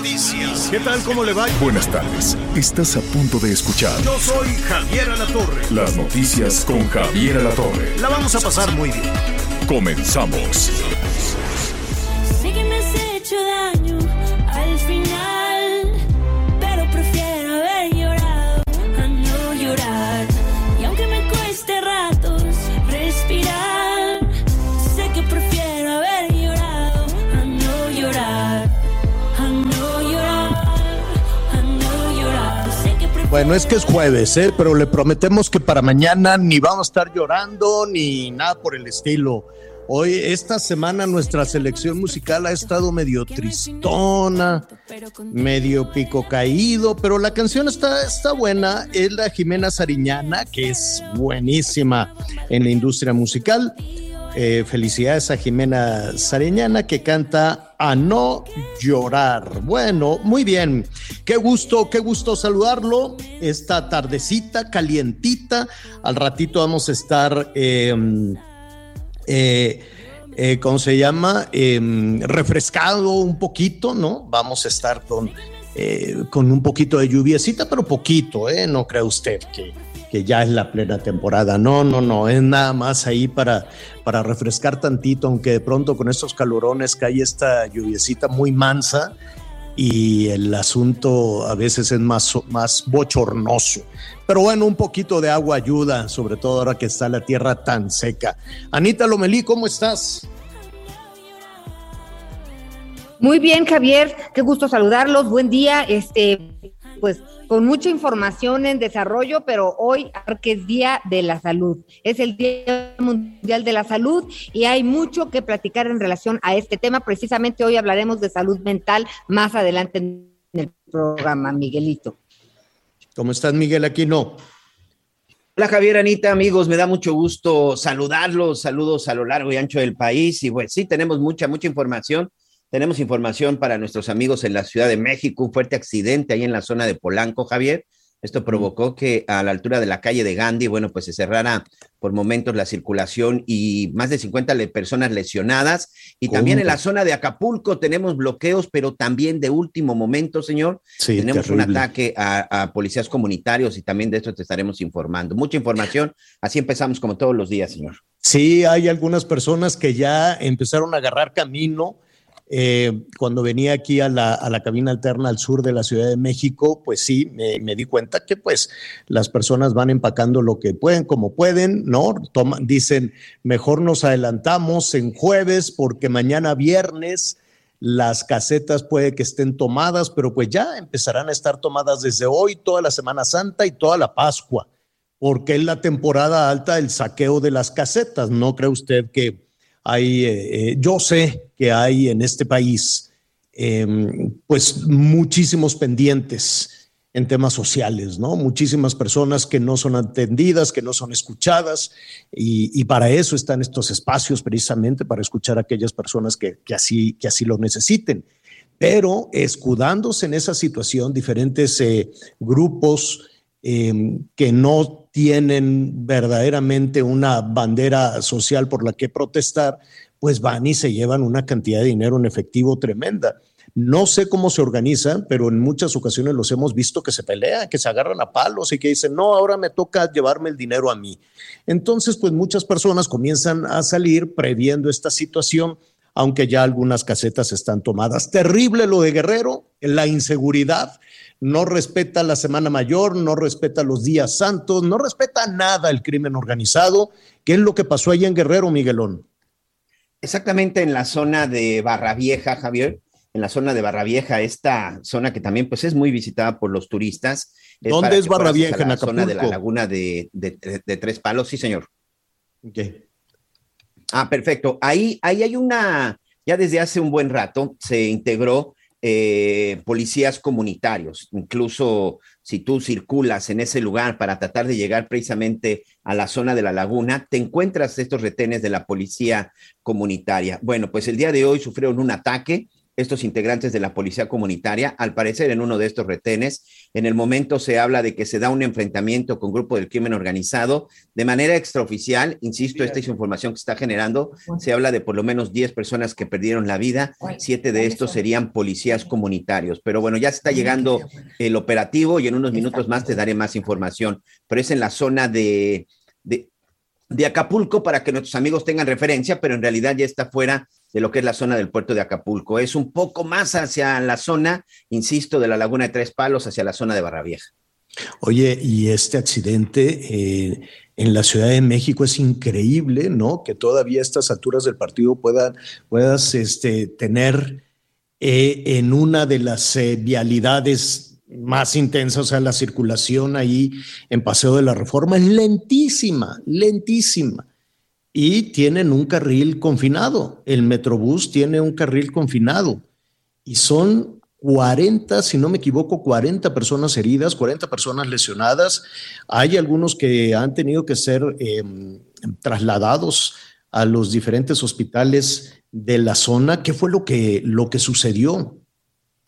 Noticias. ¿Qué tal? ¿Cómo le va? Buenas tardes. Estás a punto de escuchar Yo soy Javier Alatorre. las noticias con Javier Alatorre. La vamos a pasar muy bien. Comenzamos. Sé que me has hecho daño al final, Bueno, es que es jueves, ¿eh? pero le prometemos que para mañana ni vamos a estar llorando ni nada por el estilo. Hoy, esta semana, nuestra selección musical ha estado medio tristona, medio pico caído, pero la canción está, está buena. Es la Jimena Sariñana, que es buenísima en la industria musical. Eh, felicidades a Jimena Sariñana que canta A No Llorar. Bueno, muy bien. Qué gusto, qué gusto saludarlo. Esta tardecita calientita. Al ratito vamos a estar, eh, eh, eh, ¿cómo se llama? Eh, refrescado un poquito, ¿no? Vamos a estar con, eh, con un poquito de lluviecita, pero poquito, ¿eh? No cree usted que, que ya es la plena temporada. No, no, no, es nada más ahí para, para refrescar tantito, aunque de pronto con estos calorones cae esta lluviecita muy mansa y el asunto a veces es más, más bochornoso. Pero bueno, un poquito de agua ayuda, sobre todo ahora que está la tierra tan seca. Anita Lomelí, ¿cómo estás? Muy bien, Javier, qué gusto saludarlos. Buen día. Este, pues con mucha información en desarrollo, pero hoy que es Día de la Salud. Es el Día Mundial de la Salud y hay mucho que platicar en relación a este tema. Precisamente hoy hablaremos de salud mental más adelante en el programa, Miguelito. ¿Cómo estás, Miguel Aquino? Hola Javier, Anita, amigos, me da mucho gusto saludarlos, saludos a lo largo y ancho del país y pues sí, tenemos mucha, mucha información. Tenemos información para nuestros amigos en la Ciudad de México, un fuerte accidente ahí en la zona de Polanco, Javier. Esto provocó que a la altura de la calle de Gandhi, bueno, pues se cerrara por momentos la circulación y más de 50 le- personas lesionadas. Y también en la zona de Acapulco tenemos bloqueos, pero también de último momento, señor. Sí, tenemos un ataque a, a policías comunitarios y también de esto te estaremos informando. Mucha información. Así empezamos como todos los días, señor. Sí, hay algunas personas que ya empezaron a agarrar camino. Eh, cuando venía aquí a la, a la cabina alterna al sur de la Ciudad de México, pues sí, me, me di cuenta que pues las personas van empacando lo que pueden, como pueden, ¿no? Dicen, mejor nos adelantamos en jueves porque mañana viernes las casetas puede que estén tomadas, pero pues ya empezarán a estar tomadas desde hoy, toda la Semana Santa y toda la Pascua porque es la temporada alta del saqueo de las casetas. ¿No cree usted que hay, eh, eh, yo sé que hay en este país, eh, pues muchísimos pendientes en temas sociales, ¿no? Muchísimas personas que no son atendidas, que no son escuchadas, y, para eso están estos espacios precisamente, para escuchar a aquellas personas que, así, que así lo necesiten. Pero escudándose en esa situación, diferentes eh, grupos eh, que no tienen verdaderamente una bandera social por la que protestar, pues van y se llevan una cantidad de dinero en efectivo tremenda. No sé cómo se organizan, pero en muchas ocasiones los hemos visto que se pelean, que se agarran a palos y que dicen, no, ahora me toca llevarme el dinero a mí. Entonces, pues muchas personas comienzan a salir previendo esta situación, aunque ya algunas casetas están tomadas. Terrible lo de Guerrero, la inseguridad, no respeta la Semana Mayor, no respeta los días santos, no respeta nada el crimen organizado. ¿Qué es lo que pasó allá en Guerrero, Miguelón? Exactamente en la zona de Barra Vieja, Javier, en la zona de Barra Vieja, esta zona que también pues es muy visitada por los turistas. ¿Dónde es que Barra puedas ir Vieja, a la en zona de la Acapulco? laguna de, de- de- de Tres Palos, sí, señor. Okay. Ah, perfecto. Ahí, ahí hay una, ya desde hace un buen rato se integró eh, policías comunitarios. Incluso si tú circulas en ese lugar para tratar de llegar precisamente a la zona de la laguna, te encuentras estos retenes de la policía comunitaria. Bueno, pues el día de hoy sufrieron un ataque estos integrantes de la policía comunitaria, al parecer en uno de estos retenes. En el momento se habla de que se da un enfrentamiento con grupo del crimen organizado de manera extraoficial. Insisto, esta es información que está generando. Se habla de por lo menos 10 personas que perdieron la vida. Siete de estos serían policías comunitarios. Pero bueno, ya está llegando el operativo y en unos minutos más te daré más información. Pero es en la zona de, de de Acapulco para que nuestros amigos tengan referencia, pero en realidad ya está fuera de lo que es la zona del puerto de Acapulco. Es un poco más hacia la zona, insisto, de la Laguna de Tres Palos, hacia la zona de Barra Vieja. Oye, y este accidente eh, en la Ciudad de México es increíble, ¿no? Que todavía estas alturas del partido puedan, puedas este, tener eh, en una de las eh, vialidades más intensa, o sea, la circulación ahí en Paseo de la Reforma es lentísima, lentísima. Y tienen un carril confinado. El Metrobús tiene un carril confinado. Y son 40, si no me equivoco, 40 personas heridas, 40 personas lesionadas. Hay algunos que han tenido que ser em, trasladados a los diferentes hospitales de la zona. ¿Qué fue lo que, lo que sucedió?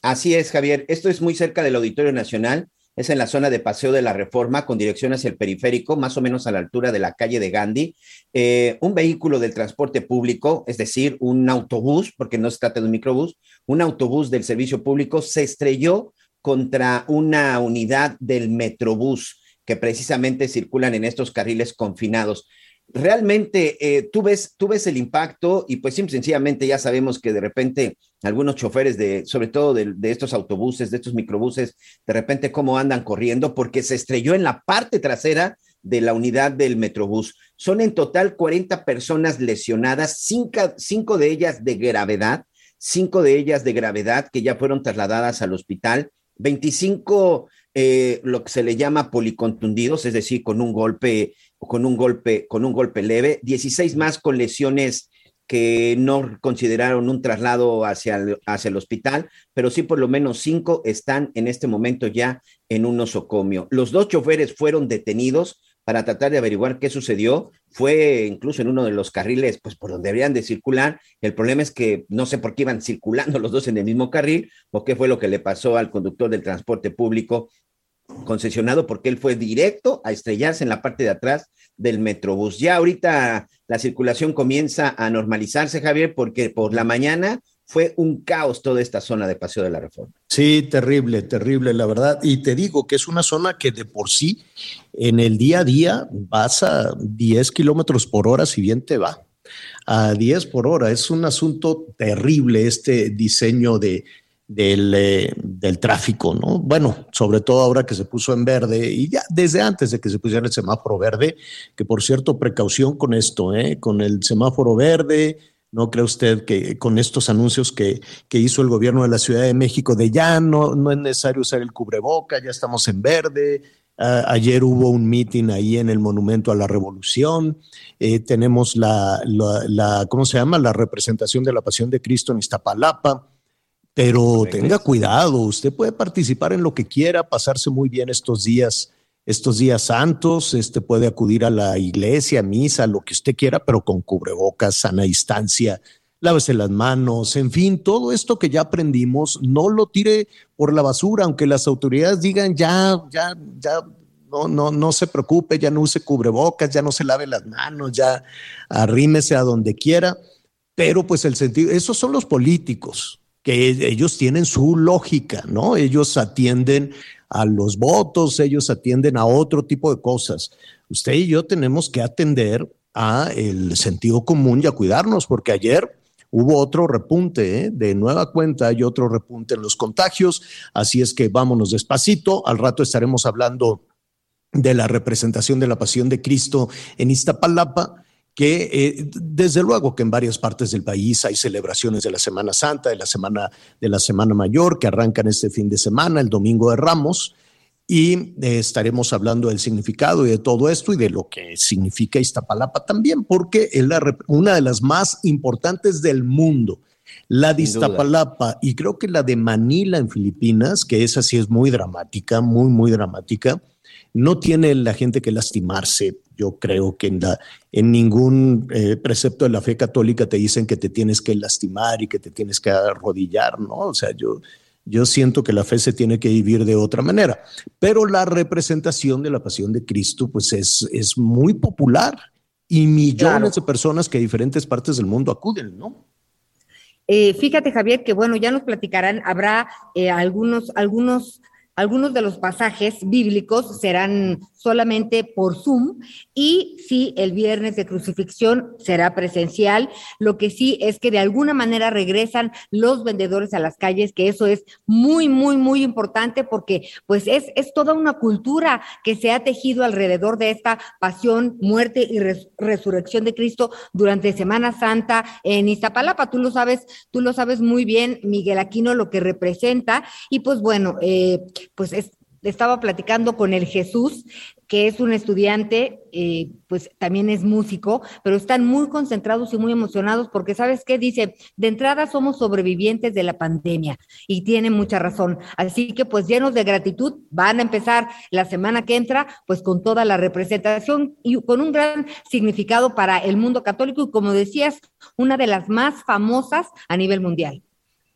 Así es, Javier. Esto es muy cerca del Auditorio Nacional. Es en la zona de Paseo de la Reforma, con dirección hacia el periférico, más o menos a la altura de la calle de Gandhi. Eh, un vehículo del transporte público, es decir, un autobús, porque no se trata de un microbús, un autobús del servicio público se estrelló contra una unidad del Metrobús que precisamente circulan en estos carriles confinados realmente eh, tú, ves, tú ves el impacto y pues sencillamente ya sabemos que de repente algunos choferes de, sobre todo de, de, estos autobuses, de estos microbuses, de repente cómo andan corriendo porque se estrelló en la parte trasera de la unidad del Metrobús. Son en total 40 personas lesionadas, cinco, cinco de ellas de gravedad, cinco de ellas de gravedad que ya fueron trasladadas al hospital, 25 eh, lo que se le llama policontundidos, es decir, con un golpe, con un golpe, con un golpe leve, 16 más con lesiones que no consideraron un traslado hacia el, hacia el hospital, pero sí por lo menos cinco están en este momento ya en un nosocomio. Los dos choferes fueron detenidos para tratar de averiguar qué sucedió. Fue incluso en uno de los carriles, pues por donde deberían de circular. El problema es que no sé por qué iban circulando los dos en el mismo carril o qué fue lo que le pasó al conductor del transporte público concesionado porque él fue directo a estrellarse en la parte de atrás del Metrobús. Ya ahorita la circulación comienza a normalizarse, Javier, porque por la mañana fue un caos toda esta zona de Paseo de la Reforma. Sí, terrible, terrible, la verdad. Y te digo que es una zona que de por sí en el día a día vas a 10 kilómetros por hora, si bien te va. A 10 por hora. Es un asunto terrible este diseño de, del, eh, del, tráfico, ¿no? Bueno, sobre todo ahora que se puso en verde y ya desde antes de que se pusiera el semáforo verde, que por cierto, precaución con esto, ¿eh? Con el semáforo verde, ¿no cree usted que con estos anuncios que, que hizo el gobierno de la Ciudad de México de ya no, no es necesario usar el cubreboca, ya estamos en verde? ayer hubo un meeting ahí en el Monumento a la Revolución. Eh, tenemos la, la, la, ¿cómo se llama? La representación de la Pasión de Cristo en Iztapalapa. Pero tenga cuidado, usted puede participar en lo que quiera, pasarse muy bien estos días, estos días santos, este puede acudir a la iglesia, misa, lo que usted quiera, pero con cubrebocas, sana distancia, lávese las manos, en fin, todo esto que ya aprendimos, no lo tire por la basura, aunque las autoridades digan ya, ya, ya, no, no, no se preocupe, ya no use cubrebocas, ya no se lave las manos, ya arrímese a donde quiera, pero pues el sentido, esos son los políticos, que ellos tienen su lógica, ¿no? Ellos atienden a los votos, ellos atienden a otro tipo de cosas. Usted y yo tenemos que atender a el sentido común y a cuidarnos, porque ayer hubo otro repunte, ¿eh? de nueva cuenta hay otro repunte en los contagios, así es que vámonos despacito, al rato estaremos hablando de la representación de la pasión de Cristo en Iztapalapa que eh, desde luego que en varias partes del país hay celebraciones de la Semana Santa, de la Semana de la Semana Mayor, que arrancan este fin de semana, el Domingo de Ramos, y eh, estaremos hablando del significado y de todo esto y de lo que significa Iztapalapa también, porque es una de las más importantes del mundo. La de. Iztapalapa y creo que la de Manila en Filipinas, que esa sí es muy dramática, muy, muy dramática, no tiene la gente que lastimarse. Yo creo que en, la, en ningún eh, precepto de la fe católica te dicen que te tienes que lastimar y que te tienes que arrodillar, ¿no? O sea, yo, yo siento que la fe se tiene que vivir de otra manera. Pero la representación de la pasión de Cristo, pues es, es muy popular y millones Claro. de personas que de diferentes partes del mundo acuden, ¿no? Eh, fíjate, Javier, que bueno, ya nos platicarán, habrá eh, algunos, algunos, algunos de los pasajes bíblicos serán solamente por Zoom y sí, el viernes de crucifixión será presencial. Lo que sí es que de alguna manera regresan los vendedores a las calles, que eso es muy, muy, muy importante porque pues es, es toda una cultura que se ha tejido alrededor de esta pasión, muerte y res- resurrección de Cristo durante Semana Santa en Iztapalapa. Tú lo sabes, tú lo sabes muy bien, Miguel Aquino, lo que representa. Y pues bueno, eh, pues es- estaba platicando con el Jesús, que es un estudiante, eh, pues también es músico, pero están muy concentrados y muy emocionados porque, ¿sabes qué? Dice, de entrada somos sobrevivientes de la pandemia y tiene mucha razón. Así que pues llenos de gratitud van a empezar la semana que entra pues con toda la representación y con un gran significado para el mundo católico y como decías, una de las más famosas a nivel mundial.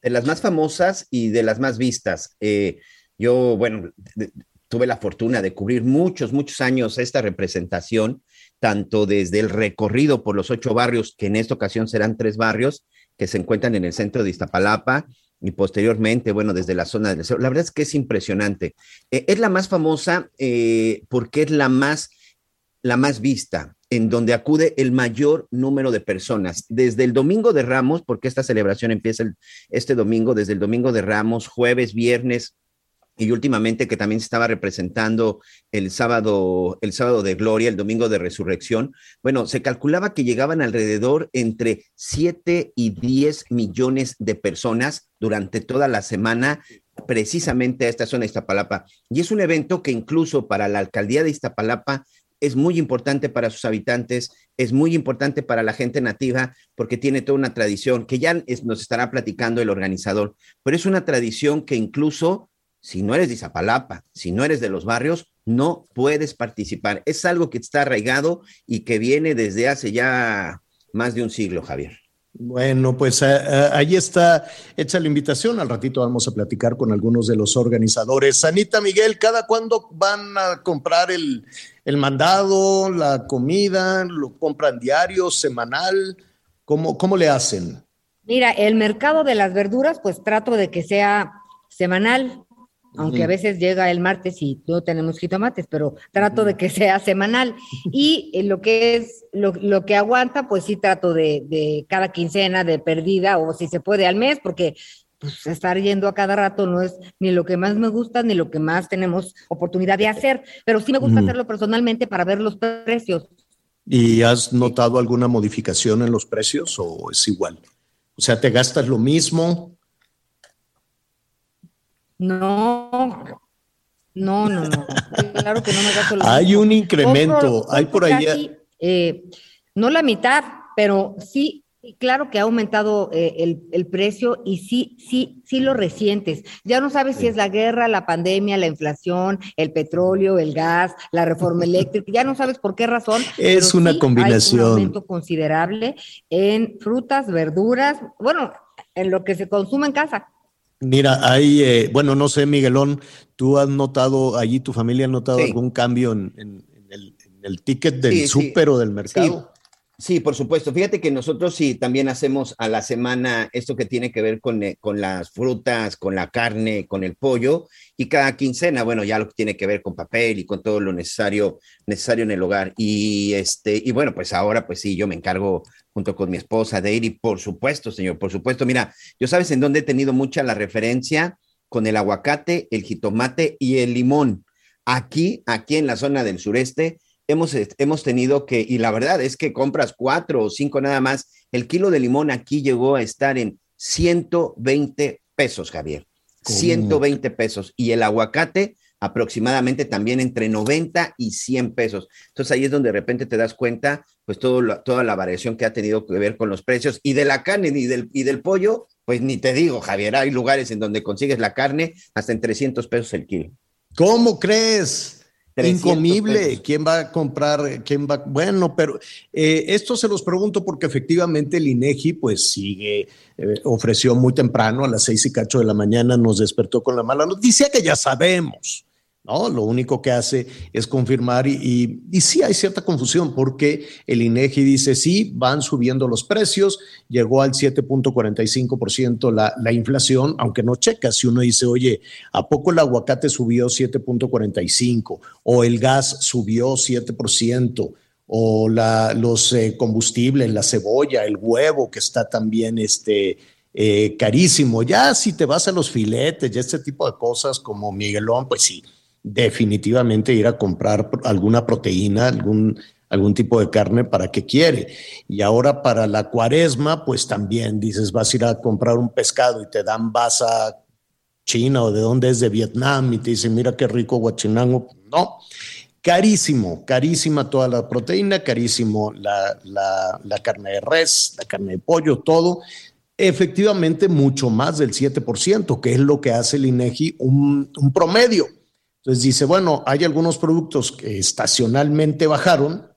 de las más famosas y de las más vistas. Eh, yo, bueno, tuve la fortuna de cubrir muchos, muchos años esta representación, tanto desde el recorrido por los ocho barrios, que en esta ocasión serán tres barrios, que se encuentran en el centro de Iztapalapa, y posteriormente, bueno, desde la zona del. La verdad es que es impresionante. Eh, es la más famosa eh, porque es la más, la más vista, en donde acude el mayor número de personas. Desde el domingo de Ramos, porque esta celebración empieza este domingo, desde el domingo de Ramos, jueves, viernes, y últimamente que también se estaba representando el sábado, el sábado de gloria, el domingo de resurrección. Bueno, se calculaba que llegaban alrededor entre 7 y 10 millones de personas durante toda la semana precisamente a esta zona de Iztapalapa. Y es un evento que incluso para la alcaldía de Iztapalapa es muy importante para sus habitantes, es muy importante para la gente nativa, porque tiene toda una tradición que ya nos estará platicando el organizador, pero es una tradición que incluso si no eres de Izapalapa, si no eres de los barrios, no puedes participar. Es algo que está arraigado y que viene desde hace ya más de un siglo, Javier. Bueno, pues eh, eh, ahí está hecha la invitación. Al ratito vamos a platicar con algunos de los organizadores. Anita Miguel, ¿cada cuándo van a comprar el, el mandado, la comida? ¿Lo compran diario, semanal? ¿Cómo, cómo le hacen? Mira, el mercado de las verduras, pues trato de que sea semanal, aunque a veces llega el martes y no tenemos jitomates, pero trato de que sea semanal. Y eh, lo que es, lo, lo que aguanta, pues sí trato de, de cada quincena de perdida, o si se puede al mes, porque pues estar yendo a cada rato no es ni lo que más me gusta ni lo que más tenemos oportunidad de hacer, pero sí me gusta hacerlo personalmente para ver los precios. ¿Y has notado alguna modificación en los precios o es igual? O sea, ¿te gastas lo mismo? No, no, no, no. Claro que no me gasto lo Hay un incremento, hay por ahí- casi, eh, no la mitad, pero sí, claro que ha aumentado eh, el, el precio y sí, sí, sí lo resientes. Ya no sabes si es la guerra, la pandemia, la inflación, el petróleo, el gas, la reforma eléctrica, ya no sabes por qué razón. Es una sí combinación. Hay un aumento considerable en frutas, verduras, bueno, en lo que se consume en casa. Mira, hay, eh, bueno, no sé, Miguelón, ¿tú has notado, allí tu familia ha notado Sí. algún cambio en, en- en el, en el ticket del Sí, sí. súper o del mercado? Sí, por supuesto. Fíjate que nosotros sí también hacemos a la semana esto que tiene que ver con, eh, con las frutas, con la carne, con el pollo, y cada quincena, bueno, ya lo que tiene que ver con papel y con todo lo necesario, necesario en el hogar. Y este, y bueno, pues ahora, pues sí, yo me encargo junto con mi esposa de ir, y por supuesto, señor, por supuesto, mira, yo sabes en dónde he tenido mucha la referencia con el aguacate, el jitomate y el limón. Aquí, aquí en la zona del sureste, hemos, hemos tenido que, y la verdad es que compras cuatro o cinco nada más, el kilo de limón aquí llegó a estar en 120 pesos, Javier. ¿Cómo? 120 pesos. Y el aguacate aproximadamente también entre 90 y 100 pesos. Entonces ahí es donde de repente te das cuenta pues todo toda la variación que ha tenido que ver con los precios y de la carne y del, y del pollo, pues ni te digo, Javier, hay lugares en donde consigues la carne hasta en 300 pesos el kilo. ¿Cómo crees? 300 Incomible. ¿Quién va a comprar? ¿Quién va? Bueno, pero eh, esto se los pregunto porque efectivamente el INEGI pues sigue, eh, ofreció muy temprano a las seis y cacho de la mañana, nos despertó con la mala noticia que ya sabemos. ¿No? Lo único que hace es confirmar y, y, sí hay cierta confusión porque el INEGI dice sí, van subiendo los precios, llegó al 7.45% la, la inflación, aunque no checa si uno dice, oye, ¿a poco el aguacate subió 7.45% o el gas subió 7%? o la, los eh, combustibles, la cebolla, el huevo que está también este, eh, carísimo. Ya si te vas a los filetes y este tipo de cosas como Miguelón, pues sí, definitivamente ir a comprar alguna proteína, algún, algún tipo de carne para que quiere. Y ahora para la cuaresma, pues también dices, vas a ir a comprar un pescado y te dan basa china o de dónde es de Vietnam y te dicen, mira qué rico guachinango. No, carísimo, carísima toda la proteína, carísimo la, la, carne de res, la carne de pollo, todo efectivamente mucho más del 7%, que es lo que hace el INEGI un, promedio. Entonces dice, bueno, hay algunos productos que estacionalmente bajaron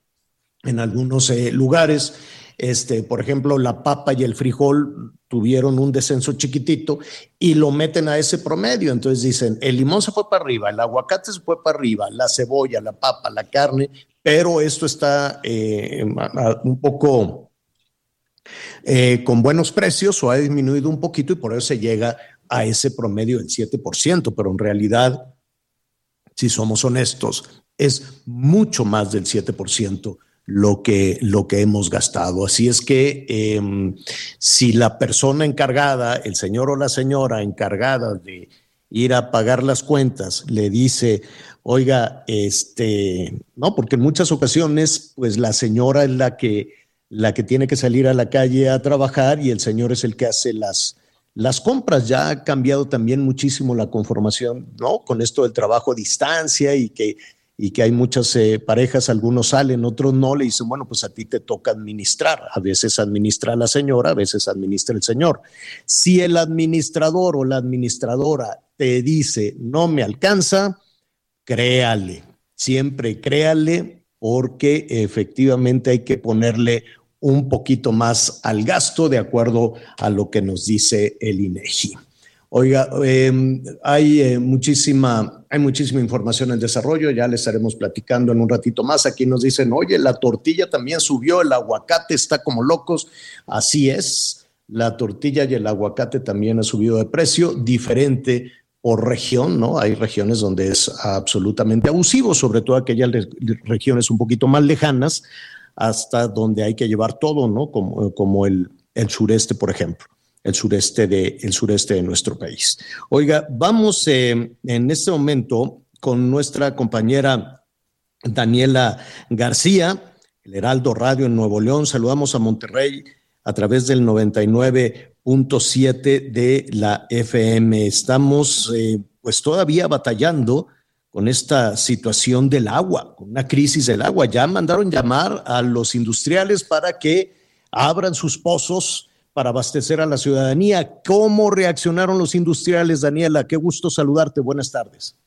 en algunos eh, lugares. Este, por ejemplo, la papa y el frijol tuvieron un descenso chiquitito y lo meten a ese promedio. Entonces dicen, el limón se fue para arriba, el aguacate se fue para arriba, la cebolla, la papa, la carne, pero esto está eh, un poco eh, con buenos precios o ha disminuido un poquito y por eso se llega a ese promedio del 7%, pero en realidad, si somos honestos, es mucho más del 7% lo que, lo que hemos gastado. Así es que eh, si la persona encargada, el señor o la señora encargada de ir a pagar las cuentas, le dice, oiga, este, no, porque en muchas ocasiones, pues la señora es la que la que tiene que salir a la calle a trabajar y el señor es el que hace las, las compras. Ya ha cambiado también muchísimo la conformación, ¿no? Con esto del trabajo a distancia y que, y que hay muchas eh, parejas, algunos salen, otros no, le dicen, bueno, pues a ti te toca administrar. A veces administra la señora, a veces administra el señor. Si el administrador o la administradora te dice, no me alcanza, créale, siempre créale porque efectivamente hay que ponerle un poquito más al gasto de acuerdo a lo que nos dice el INEGI. Oiga, eh, hay, eh, muchísima, hay muchísima información en desarrollo, ya le estaremos platicando en un ratito más. Aquí nos dicen, oye, la tortilla también subió, el aguacate está como locos. Así es, la tortilla y el aguacate también ha subido de precio, diferente por región, ¿no? Hay regiones donde es absolutamente abusivo, sobre todo aquellas regiones un poquito más lejanas, hasta donde hay que llevar todo, ¿no? Como, como el, sureste, por ejemplo, el sureste, de, el sureste de nuestro país. Oiga, vamos eh, en este momento con nuestra compañera Daniela García, el Heraldo Radio en Nuevo León. Saludamos a Monterrey a través del 99.7 de la FM. Estamos eh, pues todavía batallando con esta situación del agua, con una crisis del agua. Ya mandaron llamar a los industriales para que abran sus pozos para abastecer a la ciudadanía. ¿Cómo reaccionaron los industriales, Daniela? Qué gusto saludarte. Buenas tardes.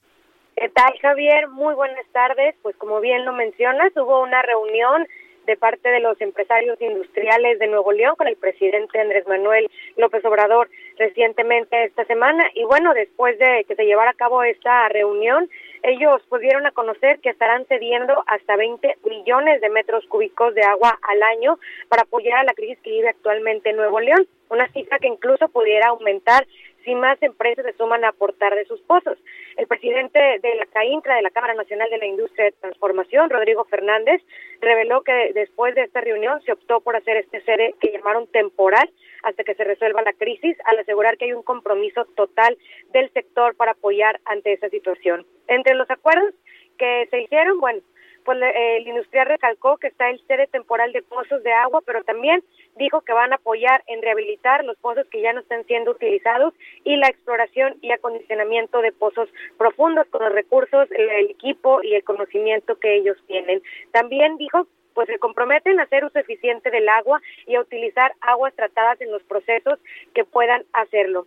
¿Qué tal, Javier? Muy buenas tardes. Pues como bien lo mencionas, hubo una reunión de parte de los empresarios industriales de Nuevo León con el presidente Andrés Manuel López Obrador recientemente esta semana y bueno, después de que se llevara a cabo esta reunión, ellos pudieron a conocer que estarán cediendo hasta 20 millones de metros cúbicos de agua al año para apoyar a la crisis que vive actualmente Nuevo León, una cifra que incluso pudiera aumentar si más empresas se suman a aportar de sus pozos. El presidente de la CAINTRA, de la Cámara Nacional de la Industria de Transformación, Rodrigo Fernández, reveló que después de esta reunión se optó por hacer este serie que llamaron temporal hasta que se resuelva la crisis, al asegurar que hay un compromiso total del sector para apoyar ante esa situación. Entre los acuerdos que se hicieron, bueno, pues el industrial recalcó que está el cierre temporal de pozos de agua, pero también dijo que van a apoyar en rehabilitar los pozos que ya no están siendo utilizados y la exploración y acondicionamiento de pozos profundos con los recursos, el equipo y el conocimiento que ellos tienen. También dijo pues se comprometen a hacer uso eficiente del agua y a utilizar aguas tratadas en los procesos que puedan hacerlo.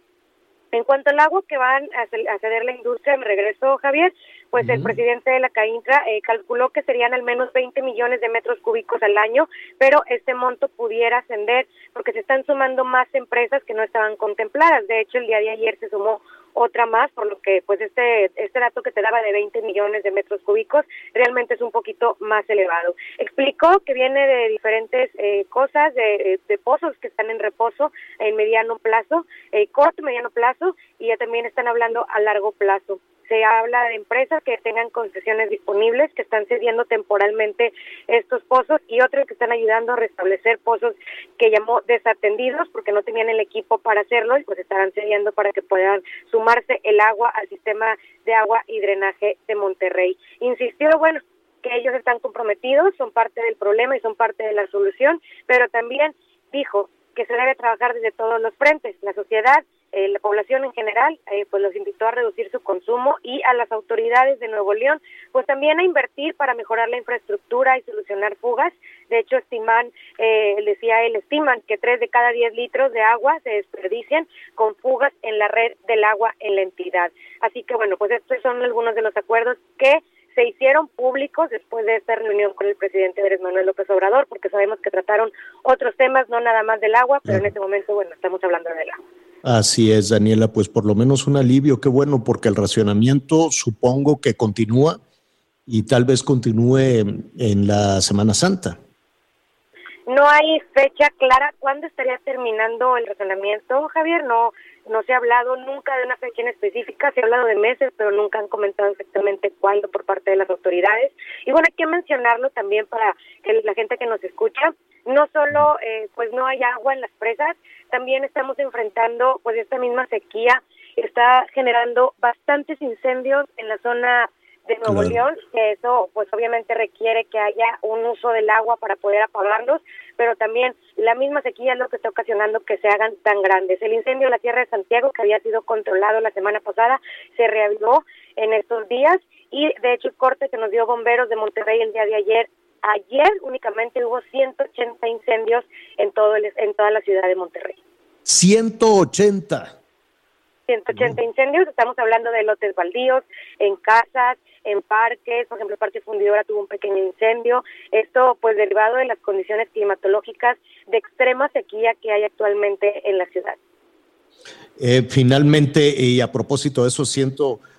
En cuanto al agua que van a ceder la industria, me regreso, Javier, pues el presidente de la CAINTRA eh, calculó que serían al menos 20 millones de metros cúbicos al año, pero este monto pudiera ascender porque se están sumando más empresas que no estaban contempladas. De hecho, el día de ayer se sumó otra más, por lo que pues este este dato que te daba de 20 millones de metros cúbicos realmente es un poquito más elevado. Explicó que viene de diferentes eh, cosas, de, de, pozos que están en reposo en mediano plazo, eh, corto, mediano plazo, y ya también están hablando a largo plazo se habla de empresas que tengan concesiones disponibles, que están cediendo temporalmente estos pozos y otros que están ayudando a restablecer pozos que llamó desatendidos porque no tenían el equipo para hacerlo y pues estarán cediendo para que puedan sumarse el agua al sistema de agua y drenaje de Monterrey. Insistió, bueno, que ellos están comprometidos, son parte del problema y son parte de la solución, pero también dijo que se debe trabajar desde todos los frentes, la sociedad, eh, la población en general, eh, pues los invitó a reducir su consumo y a las autoridades de Nuevo León, pues también a invertir para mejorar la infraestructura y solucionar fugas. De hecho, estiman, eh, decía él, estiman que tres de cada diez litros de agua se desperdician con fugas en la red del agua en la entidad. Así que bueno, pues estos son algunos de los acuerdos que se hicieron públicos después de esta reunión con el presidente Andrés Manuel López Obrador, porque sabemos que trataron otros temas, no nada más del agua, pero en este momento, bueno, estamos hablando del agua. Así es, Daniela, pues por lo menos un alivio, qué bueno, porque el racionamiento supongo que continúa y tal vez continúe en la Semana Santa. No hay fecha clara cuándo estaría terminando el racionamiento, Javier. No, no se ha hablado nunca de una fecha en específica, se ha hablado de meses, pero nunca han comentado exactamente cuándo por parte de las autoridades. Y bueno, hay que mencionarlo también para que la gente que nos escucha, no solo eh, pues no hay agua en las presas, también estamos enfrentando pues esta misma sequía, está generando bastantes incendios en la zona de Nuevo León, que eso pues obviamente requiere que haya un uso del agua para poder apagarlos, pero también la misma sequía es lo que está ocasionando que se hagan tan grandes. El incendio en la Tierra de Santiago, que había sido controlado la semana pasada, se reavivó en estos días y de hecho el corte que nos dio bomberos de Monterrey el día de ayer ayer únicamente hubo 180 incendios en todo el, en toda la ciudad de Monterrey. 180. 180 incendios, estamos hablando de lotes baldíos, en casas, en parques, por ejemplo, el Parque Fundidora tuvo un pequeño incendio, esto pues derivado de las condiciones climatológicas de extrema sequía que hay actualmente en la ciudad. Eh, finalmente, y a propósito de esos 180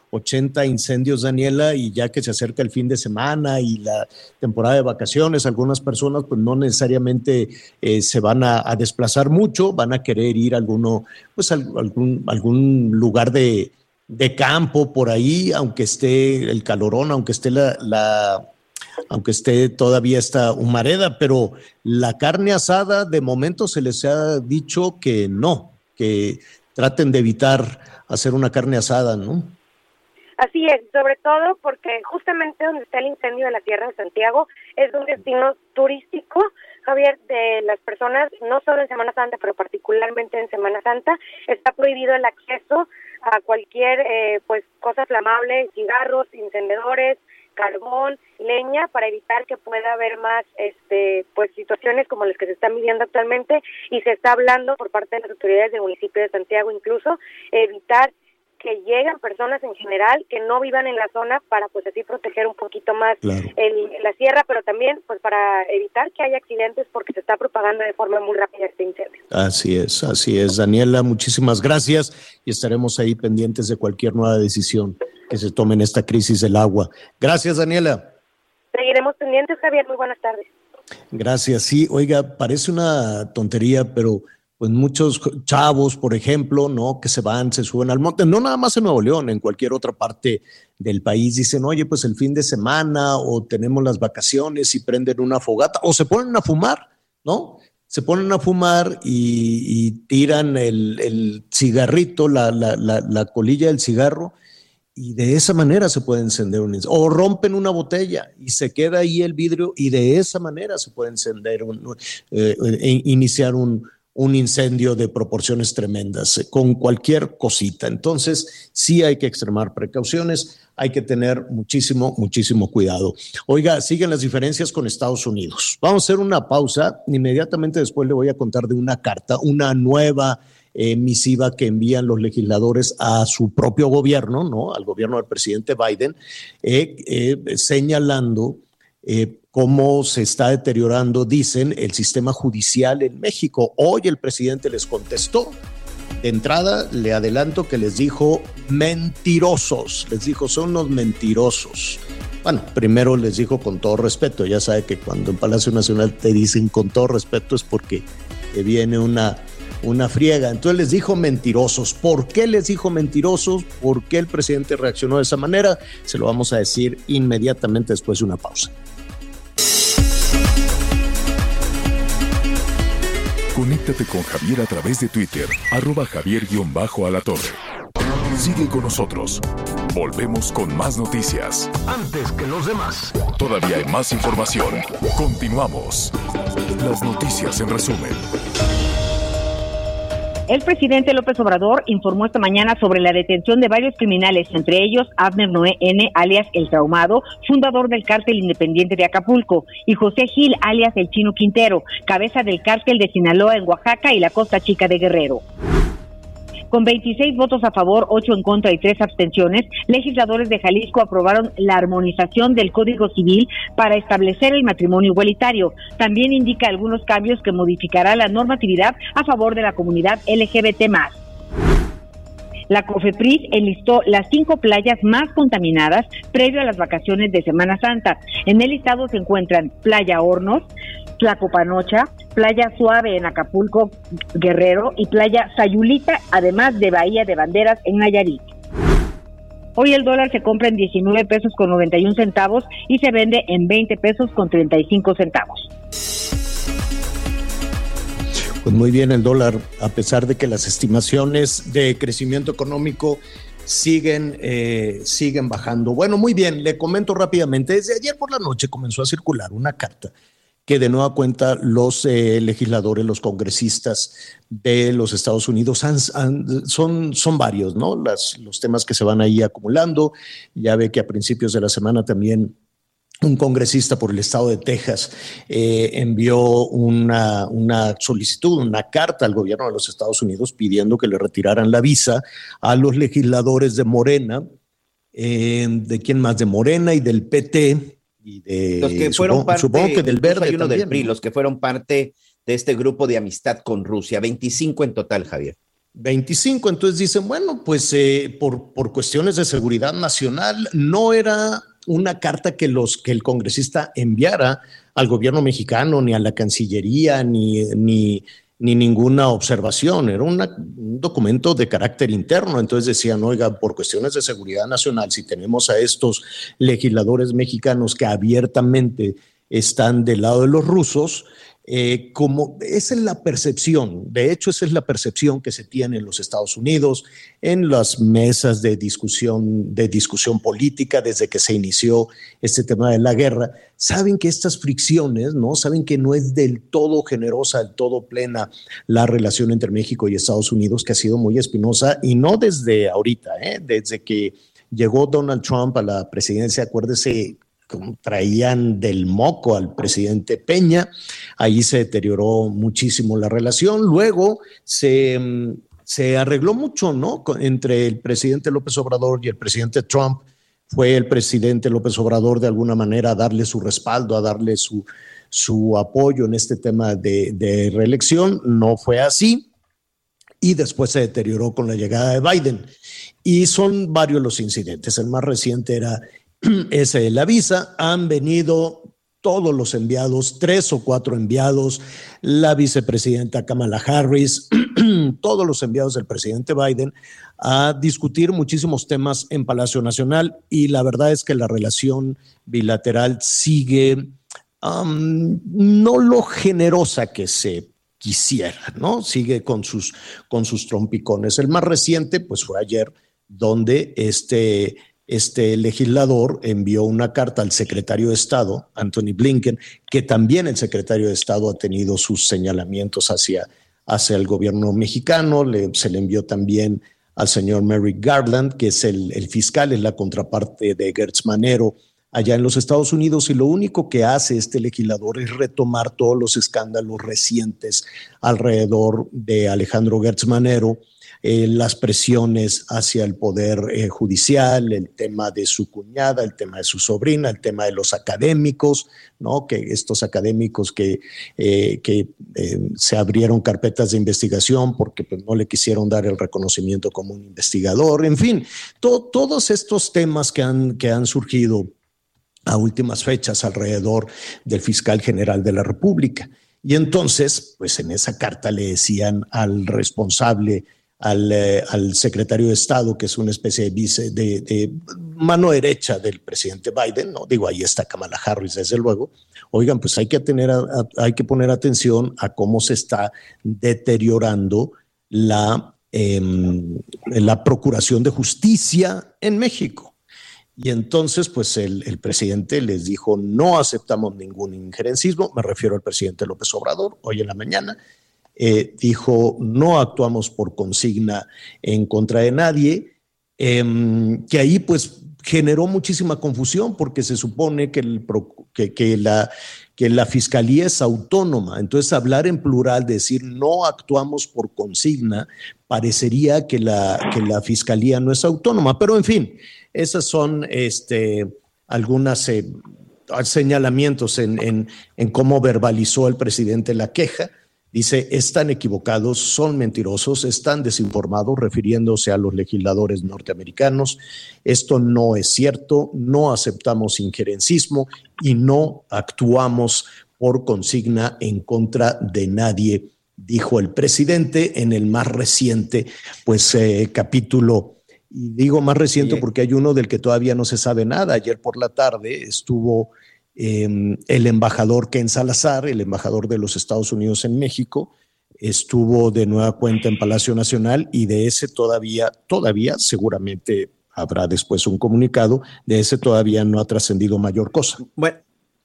incendios, Daniela, y ya que se acerca el fin de semana y la temporada de vacaciones, algunas personas pues no necesariamente eh, se van a, desplazar mucho, van a querer ir a alguno, pues algún, algún lugar de, de campo por ahí, aunque esté el calorón, aunque esté la, aunque esté todavía esta humareda, pero la carne asada de momento se les ha dicho que no, que traten de evitar hacer una carne asada, ¿no? Así es, sobre todo porque justamente donde está el incendio de la Tierra de Santiago es un destino turístico Javier, de las personas, no solo en Semana Santa, pero particularmente en Semana Santa, está prohibido el acceso a cualquier eh, pues cosa flamable, cigarros, encendedores, carbón, leña para evitar que pueda haber más este pues situaciones como las que se están viviendo actualmente. Y se está hablando por parte de las autoridades del municipio de Santiago incluso evitar que lleguen personas en general que no vivan en la zona para pues así proteger un poquito más la sierra, pero también pues para evitar que haya accidentes porque se está propagando de forma muy rápida este incendio. Así es, así es. Daniela, muchísimas gracias y estaremos ahí pendientes de cualquier nueva decisión que se tome en esta crisis del agua. Gracias, Daniela. Seguiremos pendientes, Javier. Muy buenas tardes. Gracias. Sí, oiga, parece una tontería, pero pues muchos chavos, por ejemplo, ¿no? Que se van, se suben al monte, no nada más en Nuevo León, en cualquier otra parte del país, dicen, oye, pues el fin de semana o tenemos las vacaciones y prenden una fogata o se ponen a fumar, ¿no? Se ponen a fumar y, tiran el, cigarrito, la, la, colilla del cigarro y de esa manera se puede encender un. O rompen una botella y se queda ahí el vidrio y de esa manera se puede encender un, eh, eh, iniciar un, un incendio de proporciones tremendas, eh, con cualquier cosita. Entonces, sí hay que extremar precauciones, hay que tener muchísimo, muchísimo cuidado. Oiga, siguen las diferencias con Estados Unidos. Vamos a hacer una pausa. Inmediatamente después le voy a contar de una carta, una nueva eh, misiva que envían los legisladores a su propio gobierno, ¿no? Al gobierno del presidente Biden, eh, eh, señalando eh, cómo se está deteriorando, dicen, el sistema judicial en México. Hoy el presidente les contestó. De entrada, le adelanto que les dijo mentirosos, les dijo son los mentirosos. Bueno, primero les dijo con todo respeto, ya sabe que cuando en Palacio Nacional te dicen con todo respeto es porque te viene una, una friega. Entonces les dijo mentirosos. ¿Por qué les dijo mentirosos? ¿Por qué el presidente reaccionó de esa manera? Se lo vamos a decir inmediatamente después de una pausa. Conéctate con Javier a través de Twitter, arroba javier-alatorre. Sigue con nosotros. Volvemos con más noticias. Antes que los demás. Todavía hay más información. Continuamos. Las noticias en resumen. El presidente López Obrador informó esta mañana sobre la detención de varios criminales, entre ellos Abner Noé N., alias El Traumado, fundador del cártel independiente de Acapulco, y José Gil, alias El Chino Quintero, cabeza del cártel de Sinaloa en Oaxaca y la Costa Chica de Guerrero. Con 26 votos a favor, 8 en contra y 3 abstenciones, legisladores de Jalisco aprobaron la armonización del Código Civil para establecer el matrimonio igualitario. También indica algunos cambios que modificará la normatividad a favor de la comunidad LGBT+. La COFEPRIS enlistó las cinco playas más contaminadas previo a las vacaciones de Semana Santa. En el listado se encuentran Playa Hornos, Tlacopanocha, Playa Suave en Acapulco, Guerrero y Playa Sayulita, además de Bahía de Banderas en Nayarit. Hoy el dólar se compra en 19 pesos con 91 centavos y se vende en 20 pesos con 35 centavos. Pues muy bien el dólar, a pesar de que las estimaciones de crecimiento económico siguen, eh, siguen bajando. Bueno, muy bien, le comento rápidamente. Desde ayer por la noche comenzó a circular una carta que de nueva cuenta los eh, legisladores, los congresistas de los Estados Unidos han- son, son varios, ¿no? Las, los temas que se van ahí acumulando. Ya ve que a principios de la semana también un congresista por el estado de Texas eh, envió una, una solicitud, una carta al gobierno de los Estados Unidos pidiendo que le retiraran la visa a los legisladores de Morena, eh, de quién más, de Morena y del PT. Y de, Los que fueron supongo, parte, supongo que del verde hay uno también, del PRI, ¿no? los que fueron parte de este grupo de amistad con Rusia, 25 en total, Javier. 25, entonces dicen, bueno, pues eh, por, por cuestiones de seguridad nacional no era una carta que, los, que el congresista enviara al gobierno mexicano, ni a la Cancillería, ni, ni, ni ninguna observación, era un documento de carácter interno. Entonces decían, oiga, por cuestiones de seguridad nacional, si tenemos a estos legisladores mexicanos que abiertamente están del lado de los rusos, eh, como esa es la percepción, de hecho esa es la percepción que se tiene en los Estados Unidos, en las mesas de discusión, de discusión política desde que se inició este tema de la guerra, saben que estas fricciones, ¿no? Saben que no es del todo generosa, del todo plena la relación entre México y Estados Unidos, que ha sido muy espinosa, y no desde ahorita, ¿eh? desde que llegó Donald Trump a la presidencia, acuérdese traían del moco al presidente Peña, ahí se deterioró muchísimo la relación, luego se, mm, se arregló mucho, ¿no? Entre el presidente López Obrador y el presidente Trump, fue el presidente López Obrador de alguna manera a darle su respaldo, a darle su, su apoyo en este tema de reelección, no fue así y después se deterioró con la llegada de Biden. Y son varios los incidentes. El más reciente era ese de la visa. Han venido todos los enviados, tres o cuatro enviados, la vicepresidenta Kamala Harris, todos los enviados del presidente Biden a discutir muchísimos temas en Palacio Nacional y la verdad es que la relación bilateral sigue um, no lo generosa que se quisiera, ¿no? Sigue con sus, con sus trompicones. El más reciente, pues fue ayer, donde este, este legislador envió una carta al secretario de Estado, Anthony Blinken, que también el secretario de Estado ha tenido sus señalamientos hacia, hacia el gobierno mexicano, se le envió también al señor Merrick Garland, que es el, el fiscal, es la contraparte de Gertz Manero allá en los Estados Unidos y lo único que hace este legislador es retomar todos los escándalos recientes alrededor de Alejandro Gertz Manero, eh, las presiones hacia el poder eh, judicial, el tema de su cuñada, el tema de su sobrina, el tema de los académicos, ¿no? Que estos académicos que, eh, que se abrieron carpetas de investigación porque pues, no le quisieron dar el reconocimiento como un investigador, en fin, todos estos temas que han, que han surgido a últimas fechas alrededor del fiscal general de la República. Y entonces, pues en esa carta le decían al responsable, al, eh, al secretario de Estado, que es una especie de, vice, de, mano derecha del presidente Biden, no digo, ahí está Kamala Harris, desde luego, oigan, pues hay que, tener, hay que poner atención a cómo se está deteriorando la, em, la procuración de justicia en México. Y entonces, pues el, presidente les dijo, no aceptamos ningún injerencismo, me refiero al presidente López Obrador, hoy en la mañana, eh, dijo, no actuamos por consigna en contra de nadie, em, que ahí pues generó muchísima confusión porque se supone que, que, la, que la fiscalía es autónoma. Entonces, hablar en plural, decir no actuamos por consigna, parecería que la, que la fiscalía no es autónoma. Pero en fin, esas son este, algunos eh, señalamientos en, cómo verbalizó el presidente la queja. Dice, están equivocados, son mentirosos, están desinformados, refiriéndose a los legisladores norteamericanos. Esto no es cierto, no aceptamos injerencismo y no actuamos por consigna en contra de nadie, dijo el presidente en el más reciente pues, eh, capítulo y digo más reciente porque hay uno del que todavía no se sabe nada. Ayer por la tarde estuvo em, el embajador Ken Salazar, el embajador de los Estados Unidos en México, estuvo de nueva cuenta en Palacio Nacional y de ese todavía, todavía seguramente habrá después un comunicado, de ese todavía no ha trascendido mayor cosa. Bueno,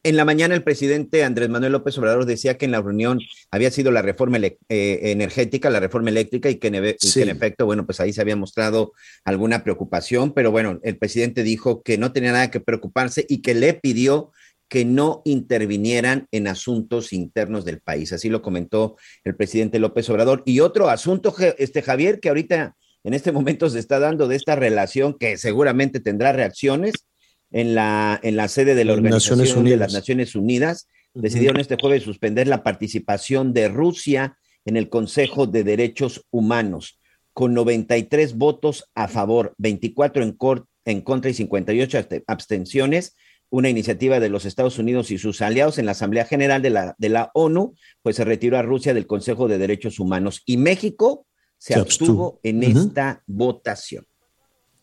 en la mañana el presidente Andrés Manuel López Obrador decía que en la reunión había sido la reforma eh, energética, la reforma eléctrica y que, en, efecto, bueno, pues ahí se había mostrado alguna preocupación, pero bueno, el presidente dijo que no tenía nada que preocuparse y que le pidió que no intervinieran en asuntos internos del país. Así lo comentó el presidente López Obrador. Y otro asunto, este Javier, que ahorita en este momento se está dando de esta relación que seguramente tendrá reacciones, en la, en la sede de la Organización de las Naciones Unidas, decidieron este jueves suspender la participación de Rusia en el Consejo de Derechos Humanos, con 93 votos a favor, 24 en, en contra y 58 abstenciones. Una iniciativa de los Estados Unidos y sus aliados en la Asamblea General de la, de la ONU, pues se retiró a Rusia del Consejo de Derechos Humanos. Y México se, abstuvo en esta votación.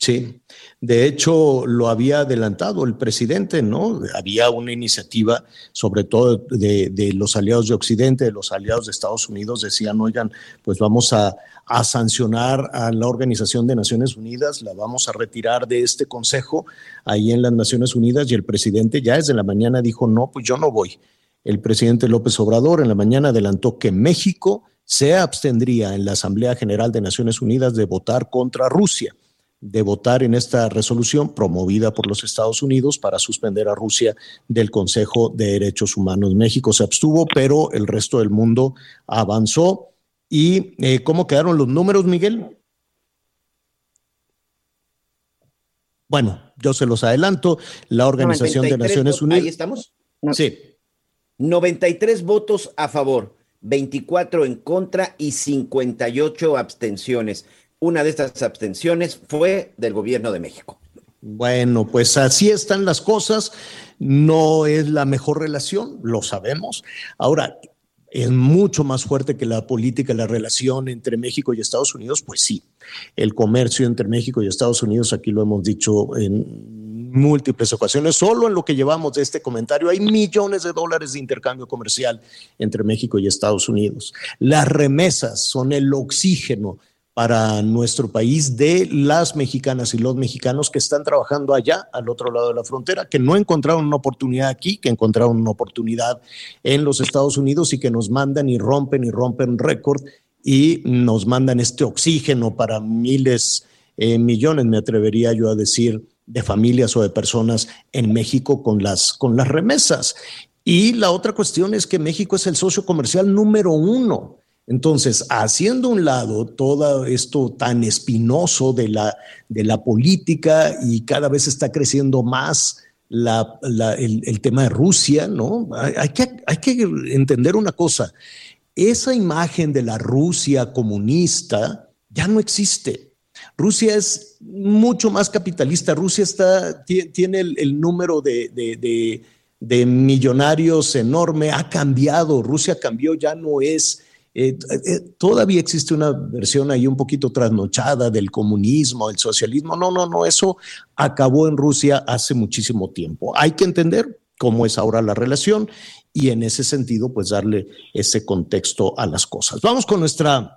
Sí, de hecho lo había adelantado el presidente, ¿no? Había una iniciativa, sobre todo de, los aliados de Occidente, de los aliados de Estados Unidos, decían, oigan, pues vamos a, a, sancionar a la Organización de Naciones Unidas, la vamos a retirar de este consejo ahí en las Naciones Unidas y el presidente ya desde la mañana dijo, no, pues yo no voy. El presidente López Obrador en la mañana adelantó que México se abstendría en la Asamblea General de Naciones Unidas de votar contra Rusia de votar en esta resolución promovida por los Estados Unidos para suspender a Rusia del Consejo de Derechos Humanos. México se abstuvo, pero el resto del mundo avanzó. ¿Y eh, cómo quedaron los números, Miguel? Bueno, yo se los adelanto. La Organización de Naciones Unidas. Ahí estamos. Sí. 93 votos a favor, 24 en contra y 58 abstenciones. Una de estas abstenciones fue del gobierno de México. Bueno, pues así están las cosas. No es la mejor relación, lo sabemos. Ahora, es mucho más fuerte que la política, la relación entre México y Estados Unidos, pues sí. El comercio entre México y Estados Unidos, aquí lo hemos dicho en múltiples ocasiones, solo en lo que llevamos de este comentario, hay millones de dólares de intercambio comercial entre México y Estados Unidos. Las remesas son el oxígeno para nuestro país de las mexicanas y los mexicanos que están trabajando allá, al otro lado de la frontera, que no encontraron una oportunidad aquí, que encontraron una oportunidad en los Estados Unidos y que nos mandan y rompen y rompen récord y nos mandan este oxígeno para miles, eh, millones, me atrevería yo a decir, de familias o de personas en México con las, con las remesas. Y la otra cuestión es que México es el socio comercial número uno. Entonces, haciendo un lado todo esto tan espinoso de la, de la política y cada vez está creciendo más la, el, tema de Rusia, ¿no? Hay que, hay que entender una cosa, esa imagen de la Rusia comunista ya no existe. Rusia es mucho más capitalista. Rusia está, tiene el, número de, de, millonarios enorme, ha cambiado. Rusia cambió, ya no es. Eh, eh, todavía existe una versión ahí un poquito trasnochada del comunismo, del socialismo. No, no, no, eso acabó en Rusia hace muchísimo tiempo. Hay que entender cómo es ahora la relación y en ese sentido, pues darle ese contexto a las cosas. Vamos con nuestra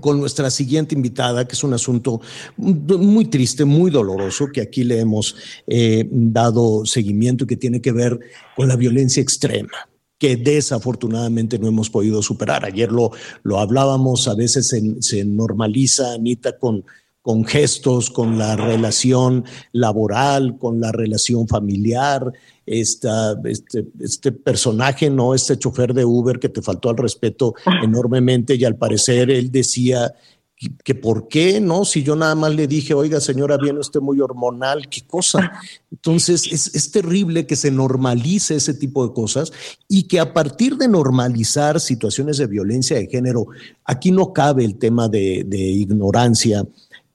con nuestra siguiente invitada, que es un asunto muy triste, muy doloroso, que aquí le hemos eh, dado seguimiento y que tiene que ver con la violencia extrema que desafortunadamente no hemos podido superar. Ayer lo, lo hablábamos, a veces se, se normaliza, Anita, con, con gestos, con la relación laboral, con la relación familiar, esta, este, este personaje, ¿no? Este chofer de Uber que te faltó al respeto enormemente y al parecer él decía que, por qué, ¿no? Si yo nada más le dije, oiga señora, viene usted muy hormonal, qué cosa. Entonces es, es, terrible que se normalice ese tipo de cosas y que a partir de normalizar situaciones de violencia de género, aquí no cabe el tema de, de ignorancia,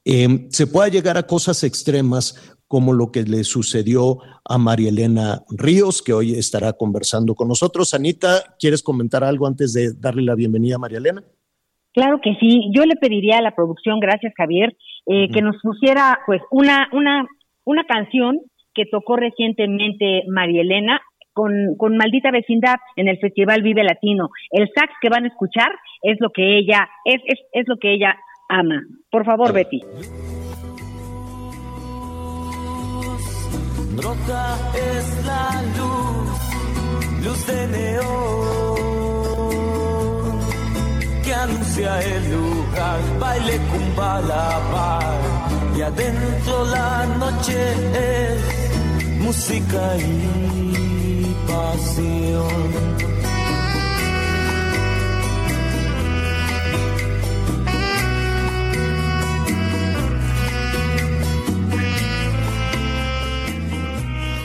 eh, se pueda llegar a cosas extremas como lo que le sucedió a María Elena Ríos, que hoy estará conversando con nosotros. Anita, ¿quieres comentar algo antes de darle la bienvenida a María Elena? Claro que sí. Yo le pediría a la producción, gracias Javier, eh, que nos pusiera pues una, una, una canción que tocó recientemente María Elena con, con Maldita Vecindad en el Festival Vive Latino. El sax que van a escuchar es lo que ella, es, es, es lo que ella ama. Por favor, Betty. Roja es la luz, luz de neón, anuncia el lugar, baile cumba la paz, y adentro la noche es música y pasión.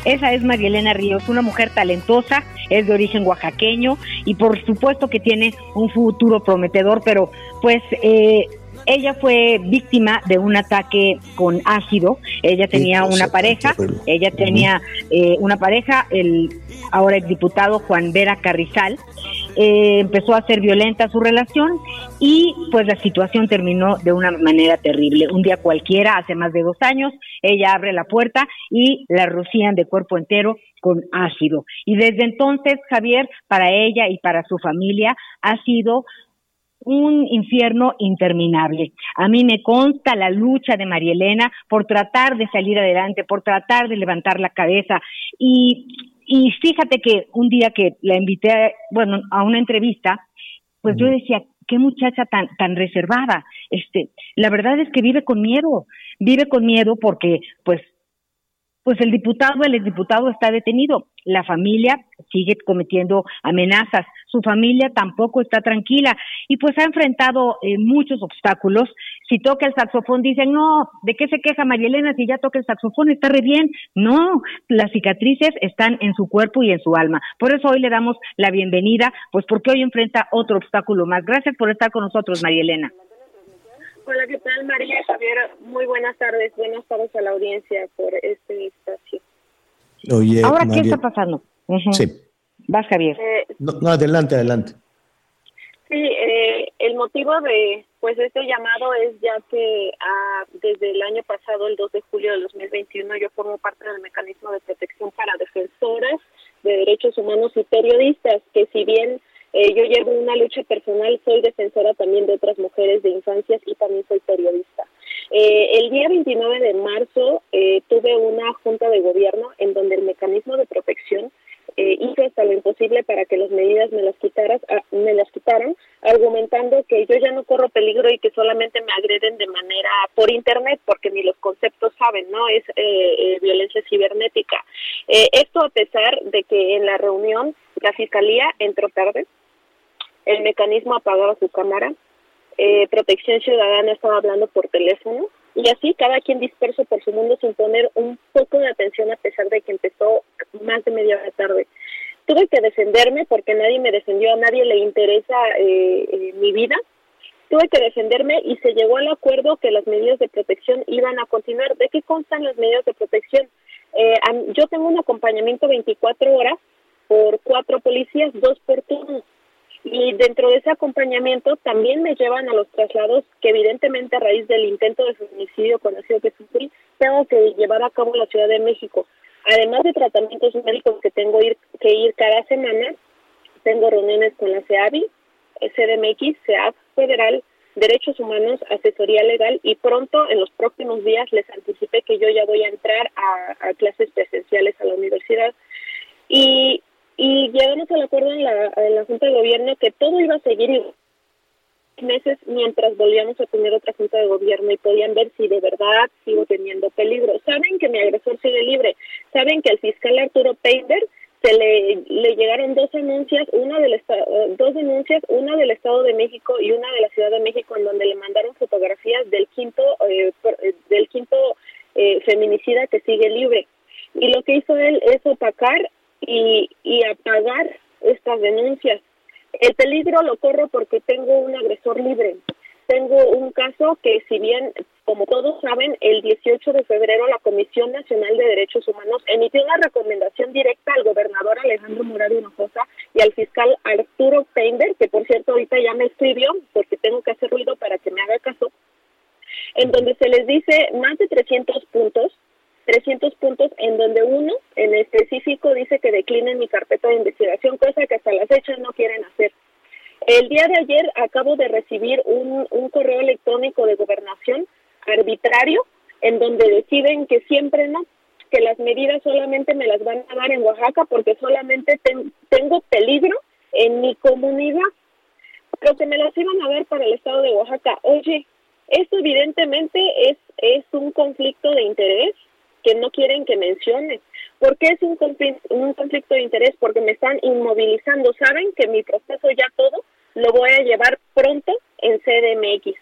Esa es María Elena Ríos, una mujer talentosa, es de origen oaxaqueño y por supuesto que tiene un futuro prometedor, pero pues eh, ella fue víctima de un ataque con ácido. Ella tenía una pareja, ella tenía eh, una pareja, el ahora exdiputado Juan Vera Carrizal. Eh, empezó a ser violenta su relación y pues la situación terminó de una manera terrible. Un día cualquiera, hace más de dos años, ella abre la puerta y la rocían de cuerpo entero con ácido. Y desde entonces, Javier, para ella y para su familia ha sido un infierno interminable. A mí me consta la lucha de María Elena por tratar de salir adelante, por tratar de levantar la cabeza. Y, y fíjate que un día que la invité, a, bueno, a una entrevista, pues yo decía, qué muchacha tan, tan reservada. Este, la verdad es que vive con miedo, vive con miedo porque, pues, pues el diputado, el exdiputado está detenido. La familia sigue cometiendo amenazas. Su familia tampoco está tranquila y pues ha enfrentado eh, muchos obstáculos. Si toca el saxofón, dicen, no, ¿de qué se queja María Elena si ya toca el saxofón? Está re bien. No, las cicatrices están en su cuerpo y en su alma. Por eso hoy le damos la bienvenida, pues porque hoy enfrenta otro obstáculo más. Gracias por estar con nosotros, María Elena. Hola, ¿qué tal María Javier? Muy buenas tardes, buenas tardes a la audiencia por este espacio. Oye, Ahora, María, ¿qué está pasando? Uh -huh. Sí. Vas, Javier. Eh, no, no, adelante, adelante. Sí, eh, el motivo de pues este llamado es ya que ah, desde el año pasado, el 2 de julio de 2021, yo formo parte del mecanismo de protección para defensoras de derechos humanos y periodistas, que si bien eh, yo llevo una lucha personal, soy defensora también de otras mujeres de infancias y también soy periodista. Eh, el día 29 de marzo eh, tuve una junta de gobierno en donde el mecanismo de protección eh, hice hasta lo imposible para que las medidas me las quitaras, a, me las quitaron, argumentando que yo ya no corro peligro y que solamente me agreden de manera por internet, porque ni los conceptos saben, ¿no? Es eh, eh violencia cibernética. Eh, esto a pesar de que en la reunión la fiscalía entró tarde, el mecanismo apagaba su cámara, eh, Protección Ciudadana estaba hablando por teléfono, y así cada quien disperso por su mundo sin poner un poco de atención a pesar de que empezó más de media hora tarde. Tuve que defenderme porque nadie me defendió, a nadie le interesa eh, eh, mi vida. Tuve que defenderme y se llegó al acuerdo que las medidas de protección iban a continuar. ¿De qué constan las medidas de protección? Eh, yo tengo un acompañamiento 24 horas por cuatro policías, dos por turno y dentro de ese acompañamiento también me llevan a los traslados que evidentemente a raíz del intento de feminicidio conocido que sufrí, tengo que llevar a cabo en la Ciudad de México. Además de tratamientos médicos que tengo ir, que ir cada semana, tengo reuniones con la CEAVI, CDMX, CEAF Federal, Derechos Humanos, Asesoría Legal y pronto, en los próximos días, les anticipé que yo ya voy a entrar a, a clases presenciales a la universidad. Y y llegamos al acuerdo en la, en la Junta de Gobierno que todo iba a seguir meses mientras volvíamos a tener otra Junta de Gobierno y podían ver si de verdad sigo teniendo peligro. Saben que mi agresor sigue libre, saben que al fiscal Arturo Peinder se le, le llegaron dos denuncias, una del dos denuncias, una del Estado de México y una de la Ciudad de México en donde le mandaron fotografías del quinto eh, eh, del quinto eh, feminicida que sigue libre. Y lo que hizo él es opacar y, y apagar estas denuncias. El peligro lo corro porque tengo un agresor libre. Tengo un caso que, si bien, como todos saben, el 18 de febrero la Comisión Nacional de Derechos Humanos emitió una recomendación directa al gobernador Alejandro Morado Hinojosa y al fiscal Arturo Peinder, que por cierto ahorita ya me escribió porque tengo que hacer ruido para que me haga caso, en donde se les dice más de 300 puntos 300 puntos en donde uno en específico dice que declinen mi carpeta de investigación, cosa que hasta las fechas no quieren hacer. El día de ayer acabo de recibir un, un correo electrónico de gobernación arbitrario en donde deciden que siempre no, que las medidas solamente me las van a dar en Oaxaca porque solamente tengo peligro en mi comunidad, pero que me las iban a dar para el estado de Oaxaca. Oye, esto evidentemente es, es un conflicto de interés que no quieren que mencione. ¿Por qué es un conflicto, un conflicto de interés? Porque me están inmovilizando. Saben que mi proceso ya todo lo voy a llevar pronto en CDMX.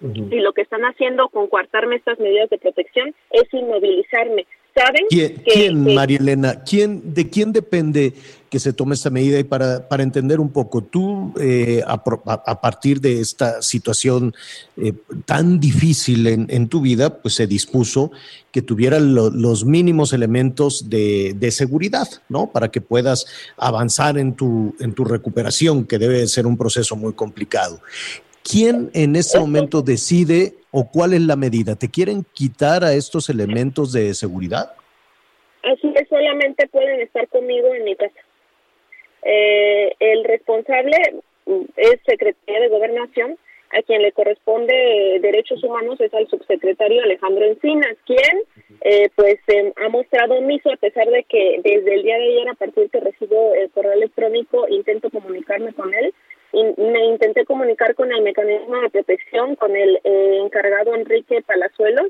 Y lo que están haciendo con coartarme estas medidas de protección es inmovilizarme. ¿Saben? ¿Quién, ¿quién María Elena? ¿Quién, ¿De quién depende que se tome esta medida? Y para, para entender un poco, tú, eh, a, a, partir de esta situación eh, tan difícil en, en, tu vida, pues se dispuso que tuvieran lo, los mínimos elementos de, de, seguridad, ¿no? Para que puedas avanzar en tu, en tu recuperación, que debe ser un proceso muy complicado. ¿Quién en ese momento decide o cuál es la medida? ¿Te quieren quitar a estos elementos de seguridad? Así que solamente pueden estar conmigo en mi casa. Eh, el responsable es Secretaría de Gobernación, a quien le corresponde Derechos Humanos es al subsecretario Alejandro Encinas, quien eh, pues eh, ha mostrado omiso a pesar de que desde el día de ayer a partir que recibo el correo electrónico intento comunicarme con él me intenté comunicar con el mecanismo de protección, con el eh, encargado Enrique Palazuelos,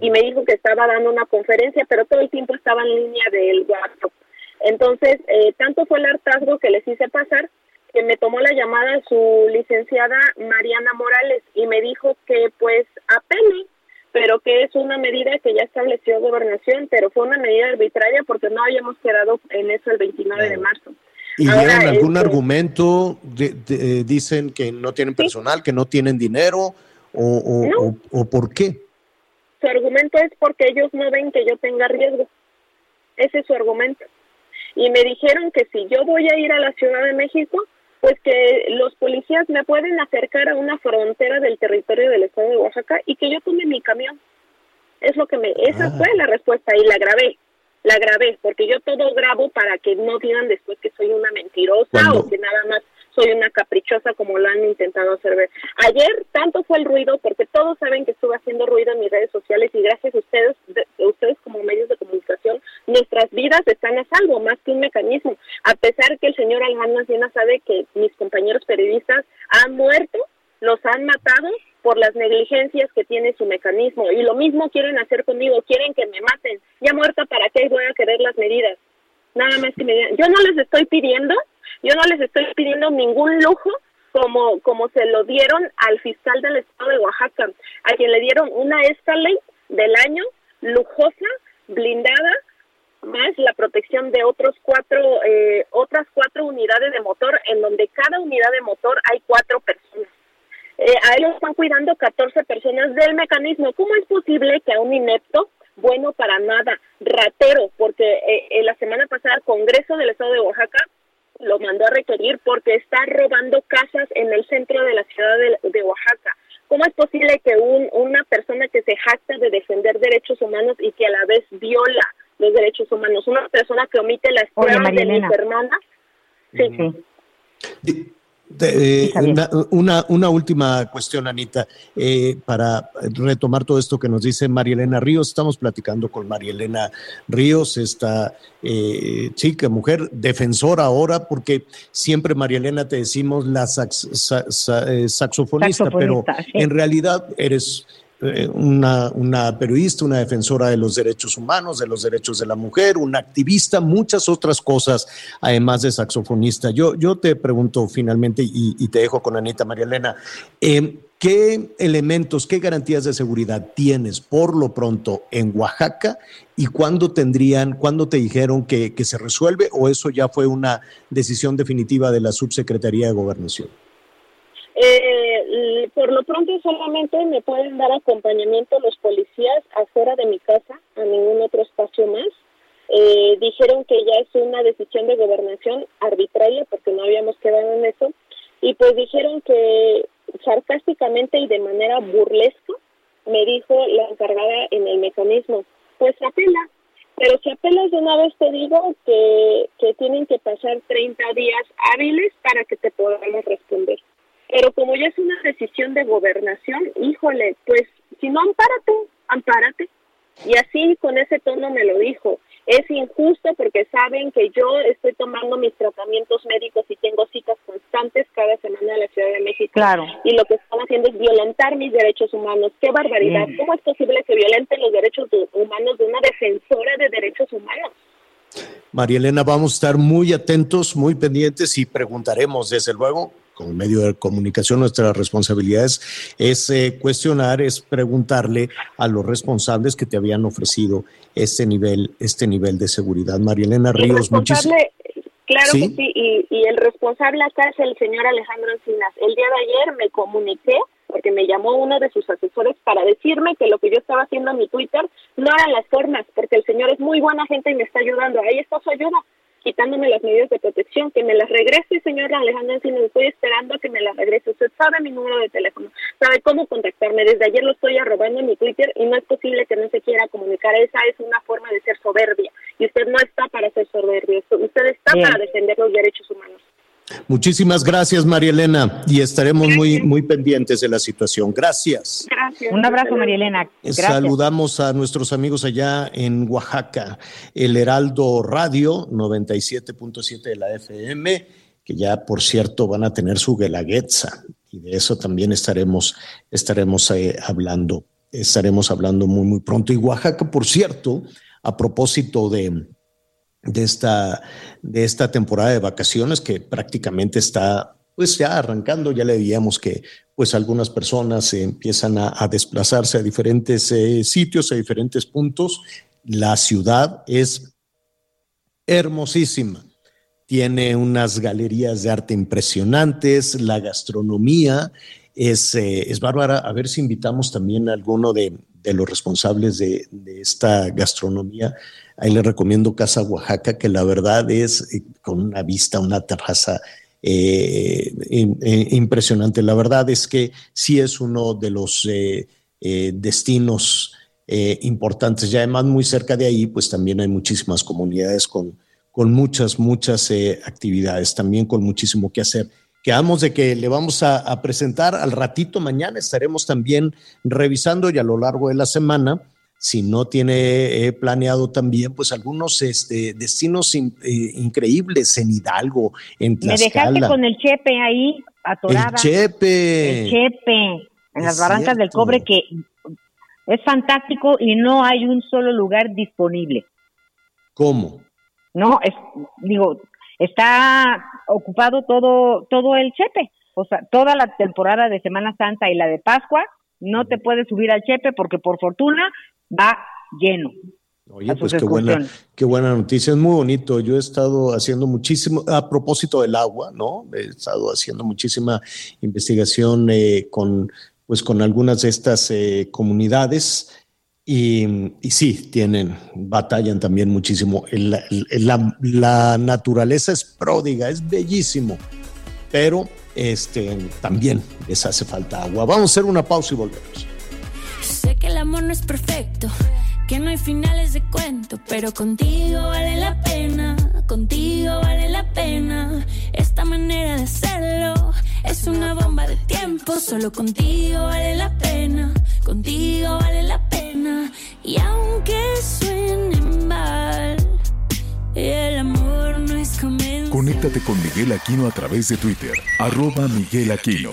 y me dijo que estaba dando una conferencia, pero todo el tiempo estaba en línea del WhatsApp. Entonces, eh, tanto fue el hartazgo que les hice pasar que me tomó la llamada su licenciada Mariana Morales y me dijo que pues apele, pero que es una medida que ya estableció gobernación, pero fue una medida arbitraria porque no habíamos quedado en eso el 29 de marzo. ¿Y llevan algún este, argumento? De, de, dicen que no tienen personal, que no tienen dinero, o, o, no. o, o, por qué? Su argumento es porque ellos no ven que yo tenga riesgo. Ese es su argumento. Y me dijeron que si yo voy a ir a la Ciudad de México, pues que los policías me pueden acercar a una frontera del territorio del estado de Oaxaca y que yo tome mi camión. Es lo que me, esa ah. fue la respuesta y la grabé la grabé, porque yo todo grabo para que no digan después que soy una mentirosa ¿Cuándo? o que nada más soy una caprichosa como lo han intentado hacer ver. Ayer tanto fue el ruido, porque todos saben que estuve haciendo ruido en mis redes sociales y gracias a ustedes, de, ustedes como medios de comunicación, nuestras vidas están a salvo, más que un mecanismo. A pesar que el señor Alejandro Siena sabe que mis compañeros periodistas han muerto, los han matado por las negligencias que tiene su mecanismo. Y lo mismo quieren hacer conmigo, quieren que me maten. Ya muerta, ¿para qué voy a querer las medidas? Nada más que me digan. Yo no les estoy pidiendo, yo no les estoy pidiendo ningún lujo como, como se lo dieron al fiscal del estado de Oaxaca, a quien le dieron una Escalade del año, lujosa, blindada, más la protección de otros cuatro, eh, otras cuatro unidades de motor, en donde cada unidad de motor hay cuatro personas. Eh, a ellos están cuidando 14 personas del mecanismo. ¿Cómo es posible que a un inepto, bueno para nada, ratero, porque eh, la semana pasada el Congreso del Estado de Oaxaca lo mandó a requerir porque está robando casas en el centro de la ciudad de, Oaxaca. ¿Cómo es posible que un, una persona que se jacta de defender derechos humanos y que a la vez viola los derechos humanos, una persona que omite las pruebas de mis hermanas, sí. Eh, una, una, última cuestión, Anita, eh, para retomar todo esto que nos dice María Elena Ríos. Estamos platicando con María Elena Ríos, esta eh, chica, mujer, defensora ahora, porque siempre María Elena te decimos la saxofonista, pero en realidad eres una, una, periodista, una defensora de los derechos humanos, de los derechos de la mujer, una activista, muchas otras cosas, además de saxofonista. Yo, yo te pregunto finalmente, y, te dejo con Anita María Elena, eh, ¿qué elementos, qué garantías de seguridad tienes por lo pronto en Oaxaca y cuándo tendrían, cuándo te dijeron que, que se resuelve o eso ya fue una decisión definitiva de la Subsecretaría de Gobernación? Eh, por lo pronto solamente me pueden dar acompañamiento los policías afuera de mi casa, a ningún otro espacio más. Eh, dijeron que ya es una decisión de gobernación arbitraria porque no habíamos quedado en eso y pues dijeron que sarcásticamente y de manera burlesca me dijo la encargada en el mecanismo, pues apela, pero si apelas de una vez te digo que, que tienen que pasar 30 días hábiles para que te podamos responder. Pero como ya es una decisión de gobernación, híjole, pues si no, ampárate, ampárate. Y así con ese tono me lo dijo. Es injusto porque saben que yo estoy tomando mis tratamientos médicos y tengo citas constantes cada semana en la Ciudad de México. Claro. Y lo que están haciendo es violentar mis derechos humanos. ¡Qué barbaridad! ¿Cómo es posible que violenten los derechos humanos de una defensora de derechos humanos? María Elena, vamos a estar muy atentos, muy pendientes y preguntaremos, desde luego, como medio de comunicación, nuestra responsabilidad es, eh, cuestionar, es preguntarle a los responsables que te habían ofrecido este nivel, este nivel de seguridad. María Elena Ríos, muchísimas Claro que sí, y, y el responsable acá es el señor Alejandro Encinas. El día de ayer me comuniqué porque me llamó uno de sus asesores para decirme que lo que yo estaba haciendo en mi Twitter no eran las formas, porque el señor es muy buena gente y me está ayudando. Ahí está su ayuda quitándome las medidas de protección, que me las regrese, señor Alejandro Encinas, estoy esperando a que me las regrese. Usted sabe mi número de teléfono, sabe cómo contactarme. Desde ayer lo estoy arrobando en mi Twitter y no es posible que no se quiera comunicar. Esa es una forma de ser soberbia y usted no está para ser soberbio, usted está para defender los derechos humanos. Muchísimas gracias, María Elena, y estaremos muy, muy pendientes de la situación. Gracias. Gracias. Un abrazo, María Elena. Saludamos a nuestros amigos allá en Oaxaca, el Heraldo Radio 97.7 de la FM, que ya, por cierto, van a tener su Guelaguetza, y de eso también estaremos, estaremos eh, hablando, estaremos hablando muy, muy pronto. Y Oaxaca, por cierto, a propósito de de esta, de esta temporada de vacaciones que prácticamente está pues ya arrancando, ya le veíamos que pues algunas personas empiezan a, desplazarse a diferentes eh, sitios, a diferentes puntos. La ciudad es hermosísima, tiene unas galerías de arte impresionantes, la gastronomía es, eh, es bárbara. A ver si invitamos también a alguno de, de los responsables de, esta gastronomía. Ahí le recomiendo Casa Oaxaca, que la verdad es eh, con una vista, una terraza eh, eh, impresionante. La verdad es que sí es uno de los destinos importantes. Y además muy cerca de ahí, pues también hay muchísimas comunidades con, con muchas, muchas actividades, también con muchísimo que hacer. Quedamos de que le vamos a, presentar al ratito mañana, estaremos también revisando y a lo largo de la semana, si no tiene eh, planeado también, pues algunos este, destinos eh, increíbles en Hidalgo, en Tlaxcala. Me dejaste con el Chepe ahí, atorada. El Chepe. El Chepe. en las barrancas del cobre que es fantástico y no hay un solo lugar disponible. ¿Cómo? No, es, digo, está ocupado todo, todo el chepe. O sea, toda la temporada de Semana Santa y la de Pascua, no te puedes subir al chepe porque por fortuna va lleno. Oye, pues qué buena, qué buena noticia, es muy bonito. Yo he estado haciendo muchísimo, a propósito del agua, ¿no? He estado haciendo muchísima investigación eh, con, pues, con algunas de estas eh, comunidades y, sí, tienen, batallan también muchísimo. La, naturaleza es pródiga, es bellísimo, pero este, también les hace falta agua. Vamos a hacer una pausa y volvemos. Sé que el amor no es perfecto que no hay finales de cuento, pero contigo vale la pena, contigo vale la pena. Esta manera de hacerlo es una bomba de tiempo, solo contigo vale la pena, contigo vale la pena. Y aunque suene mal, el amor no es convencer. Conéctate con Miguel Aquino a través de Twitter, arroba Miguel Aquino.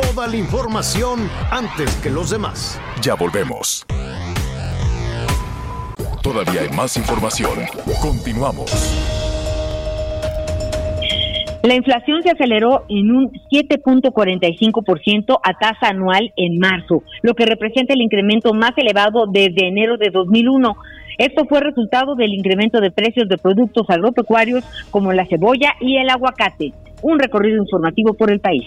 Toda la información antes que los demás. Ya volvemos. Todavía hay más información. Continuamos. La inflación se aceleró en un 7.45% a tasa anual en marzo, lo que representa el incremento más elevado desde enero de 2001. Esto fue resultado del incremento de precios de productos agropecuarios como la cebolla y el aguacate. Un recorrido informativo por el país.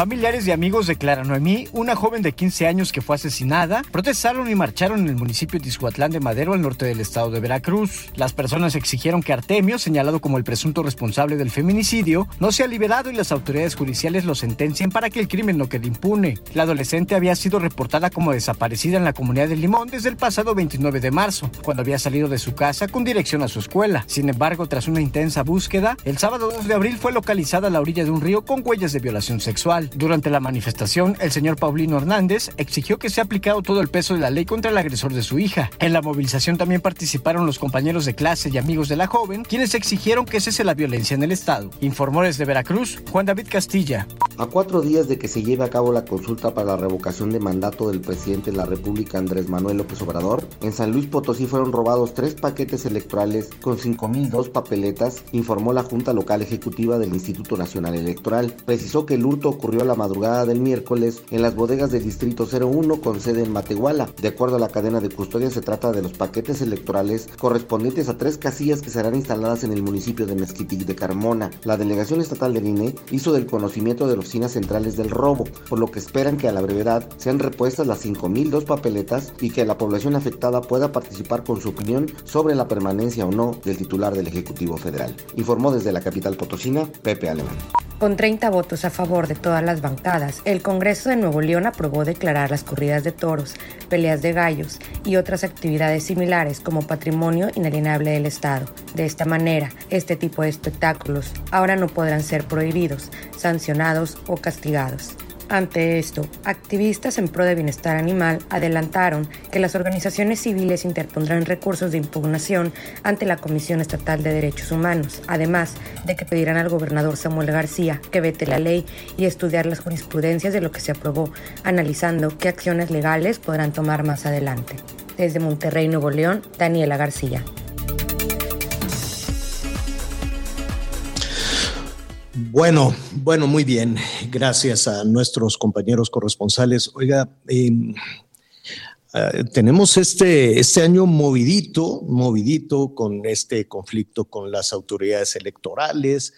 Familiares y amigos de Clara Noemí, una joven de 15 años que fue asesinada, protestaron y marcharon en el municipio de de Madero, al norte del estado de Veracruz. Las personas exigieron que Artemio, señalado como el presunto responsable del feminicidio, no sea liberado y las autoridades judiciales lo sentencien para que el crimen no quede impune. La adolescente había sido reportada como desaparecida en la comunidad de Limón desde el pasado 29 de marzo, cuando había salido de su casa con dirección a su escuela. Sin embargo, tras una intensa búsqueda, el sábado 2 de abril fue localizada a la orilla de un río con huellas de violación sexual. Durante la manifestación, el señor Paulino Hernández exigió que sea aplicado todo el peso de la ley contra el agresor de su hija. En la movilización también participaron los compañeros de clase y amigos de la joven, quienes exigieron que cese la violencia en el Estado. Informó desde Veracruz, Juan David Castilla. A cuatro días de que se lleve a cabo la consulta para la revocación de mandato del presidente de la República, Andrés Manuel López Obrador, en San Luis Potosí fueron robados tres paquetes electorales con 5.002 papeletas, informó la Junta Local Ejecutiva del Instituto Nacional Electoral. Precisó que el hurto ocurrió a la madrugada del miércoles en las bodegas del Distrito 01 con sede en Matehuala. De acuerdo a la cadena de custodia, se trata de los paquetes electorales correspondientes a tres casillas que serán instaladas en el municipio de Mezquitic de Carmona. La delegación estatal del INE hizo del conocimiento de las oficinas centrales del robo, por lo que esperan que a la brevedad sean repuestas las 5.002 papeletas y que la población afectada pueda participar con su opinión sobre la permanencia o no del titular del Ejecutivo Federal. Informó desde la capital potosina Pepe Alemán. Con 30 votos a favor de todas las bancadas, el Congreso de Nuevo León aprobó declarar las corridas de toros, peleas de gallos y otras actividades similares como patrimonio inalienable del Estado. De esta manera, este tipo de espectáculos ahora no podrán ser prohibidos, sancionados o castigados. Ante esto, activistas en pro de bienestar animal adelantaron que las organizaciones civiles interpondrán recursos de impugnación ante la Comisión Estatal de Derechos Humanos, además de que pedirán al gobernador Samuel García que vete la ley y estudiar las jurisprudencias de lo que se aprobó, analizando qué acciones legales podrán tomar más adelante. Desde Monterrey, Nuevo León, Daniela García. Bueno, bueno, muy bien. Gracias a nuestros compañeros corresponsales. Oiga, eh, uh, tenemos este, este año movidito, movidito con este conflicto con las autoridades electorales,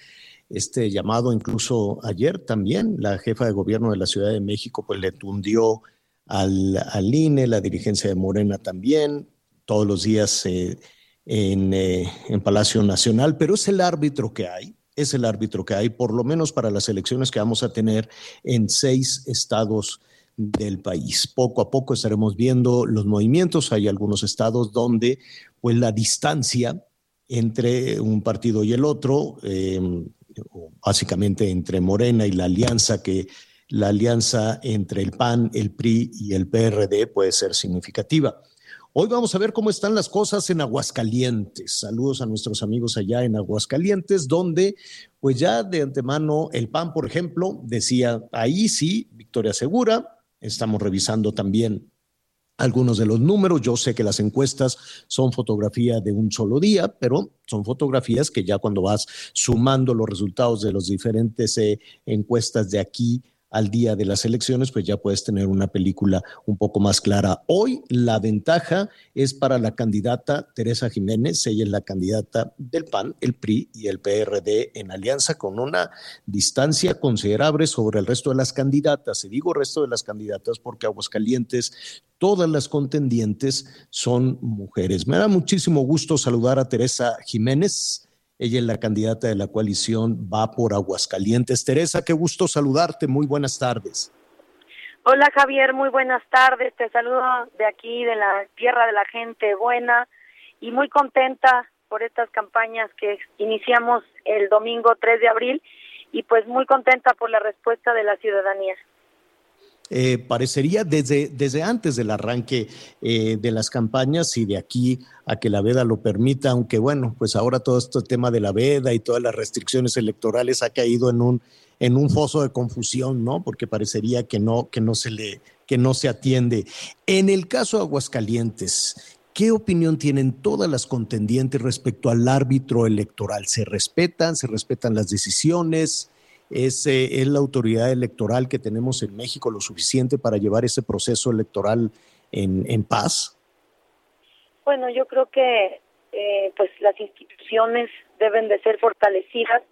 este llamado incluso ayer también, la jefa de gobierno de la Ciudad de México pues le tundió al, INE, la dirigencia de Morena también, todos los días. Eh, en, eh, en Palacio Nacional, pero es el árbitro que hay, es el árbitro que hay, por lo menos para las elecciones que vamos a tener en seis estados del país. Poco a poco estaremos viendo los movimientos. Hay algunos estados donde pues la distancia entre un partido y el otro, eh, básicamente entre Morena y la alianza que la alianza entre el PAN, el PRI y el PRD puede ser significativa. Hoy vamos a ver cómo están las cosas en Aguascalientes. Saludos a nuestros amigos allá en Aguascalientes, donde pues ya de antemano el PAN, por ejemplo, decía, ahí sí, victoria segura. Estamos revisando también algunos de los números. Yo sé que las encuestas son fotografía de un solo día, pero son fotografías que ya cuando vas sumando los resultados de las diferentes eh, encuestas de aquí al día de las elecciones, pues ya puedes tener una película un poco más clara. Hoy la ventaja es para la candidata Teresa Jiménez, ella es la candidata del PAN, el PRI y el PRD en alianza con una distancia considerable sobre el resto de las candidatas. Y digo resto de las candidatas porque Aguascalientes, todas las contendientes son mujeres. Me da muchísimo gusto saludar a Teresa Jiménez. Ella es la candidata de la coalición Va por Aguascalientes. Teresa, qué gusto saludarte. Muy buenas tardes. Hola Javier, muy buenas tardes. Te saludo de aquí, de la tierra de la gente buena y muy contenta por estas campañas que iniciamos el domingo 3 de abril y pues muy contenta por la respuesta de la ciudadanía. Eh, parecería desde, desde antes del arranque eh, de las campañas y de aquí a que la veda lo permita, aunque bueno, pues ahora todo este tema de la veda y todas las restricciones electorales ha caído en un, en un foso de confusión, ¿no? Porque parecería que no, que no se le, que no se atiende. En el caso de Aguascalientes, ¿Qué opinión tienen todas las contendientes respecto al árbitro electoral? ¿Se respetan? ¿Se respetan las decisiones? Es, es la autoridad electoral que tenemos en México lo suficiente para llevar ese proceso electoral en, en paz? Bueno, yo creo que eh, pues las instituciones deben de ser fortalecidas,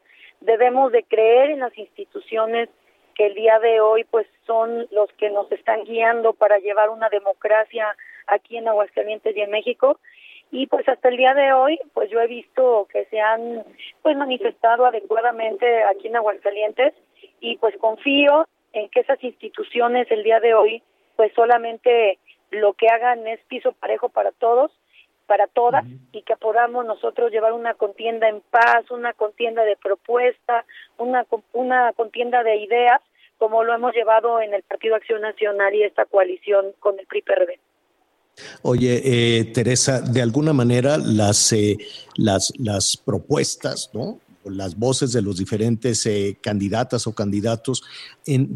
debemos de creer en las instituciones que el día de hoy pues son los que nos están guiando para llevar una democracia aquí en Aguascalientes y en México y pues hasta el día de hoy pues yo he visto que se han pues manifestado adecuadamente aquí en Aguascalientes y pues confío en que esas instituciones el día de hoy pues solamente lo que hagan es piso parejo para todos para todas y que podamos nosotros llevar una contienda en paz, una contienda de propuesta, una una contienda de ideas como lo hemos llevado en el Partido Acción Nacional y esta coalición con el PRI-PRD. Oye, eh, Teresa, de alguna manera las, eh, las, propuestas, ¿no? las voces de los diferentes eh, candidatas o candidatos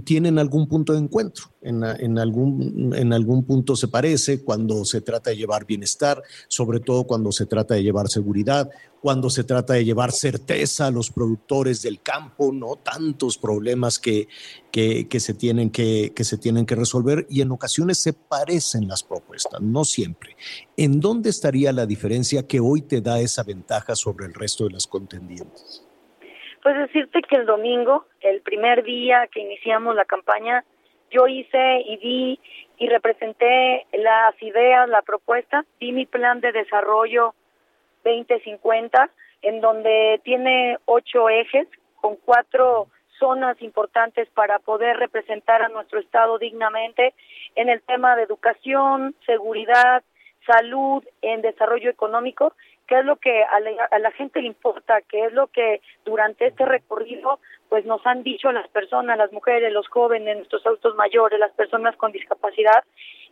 tienen algún punto de encuentro, en, en, algún, en algún punto se parece cuando se trata de llevar bienestar, sobre todo cuando se trata de llevar seguridad cuando se trata de llevar certeza a los productores del campo, ¿no? Tantos problemas que, que, que, se, tienen que, que se tienen que resolver y en ocasiones se parecen las propuestas, no siempre. ¿En dónde estaría la diferencia que hoy te da esa ventaja sobre el resto de las contendientes? Pues decirte que el domingo, el primer día que iniciamos la campaña, yo hice y di y representé las ideas, la propuesta, di mi plan de desarrollo 2050, en donde tiene ocho ejes con cuatro zonas importantes para poder representar a nuestro Estado dignamente en el tema de educación, seguridad, salud, en desarrollo económico, que es lo que a la, a la, gente le importa, que es lo que durante este recorrido pues nos han dicho las personas, las mujeres, los jóvenes, nuestros adultos mayores, las personas con discapacidad.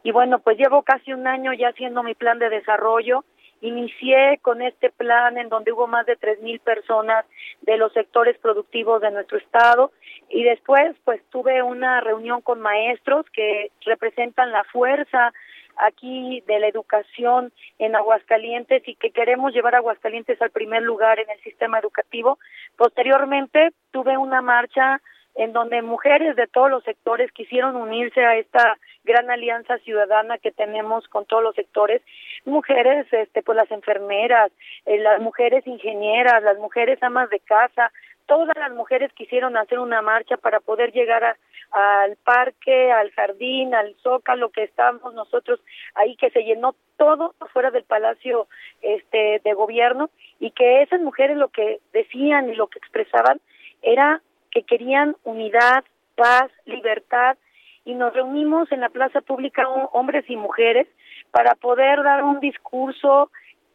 Y bueno, pues llevo casi un año ya haciendo mi plan de desarrollo Inicié con este plan en donde hubo más de tres mil personas de los sectores productivos de nuestro estado y después pues tuve una reunión con maestros que representan la fuerza aquí de la educación en Aguascalientes y que queremos llevar a Aguascalientes al primer lugar en el sistema educativo. Posteriormente tuve una marcha en donde mujeres de todos los sectores quisieron unirse a esta gran alianza ciudadana que tenemos con todos los sectores, mujeres, este, pues las enfermeras, eh, las mujeres ingenieras, las mujeres amas de casa, todas las mujeres quisieron hacer una marcha para poder llegar a, al parque, al jardín, al zócalo que estábamos nosotros ahí que se llenó todo fuera del palacio este de gobierno y que esas mujeres lo que decían y lo que expresaban era que querían unidad, paz, libertad y nos reunimos en la plaza pública hombres y mujeres para poder dar un discurso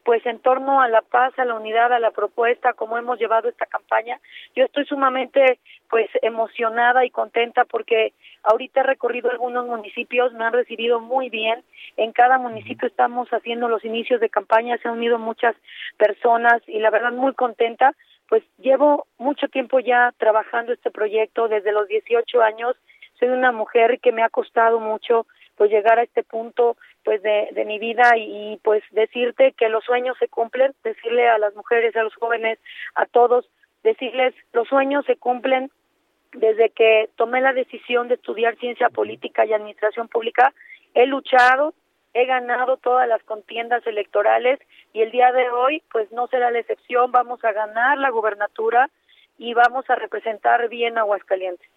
pues en torno a la paz, a la unidad, a la propuesta, como hemos llevado esta campaña. Yo estoy sumamente pues emocionada y contenta porque ahorita he recorrido algunos municipios, me han recibido muy bien. En cada municipio estamos haciendo los inicios de campaña, se han unido muchas personas y la verdad muy contenta. Pues llevo mucho tiempo ya trabajando este proyecto desde los 18 años. Soy una mujer que me ha costado mucho pues llegar a este punto pues de, de mi vida y, pues decirte que los sueños se cumplen, decirle a las mujeres, a los jóvenes, a todos, decirles los sueños se cumplen desde que tomé la decisión de estudiar ciencia política y administración pública, he luchado, he ganado todas las contiendas electorales y el día de hoy pues no será la excepción, vamos a ganar la gubernatura y vamos a representar bien Aguascalientes.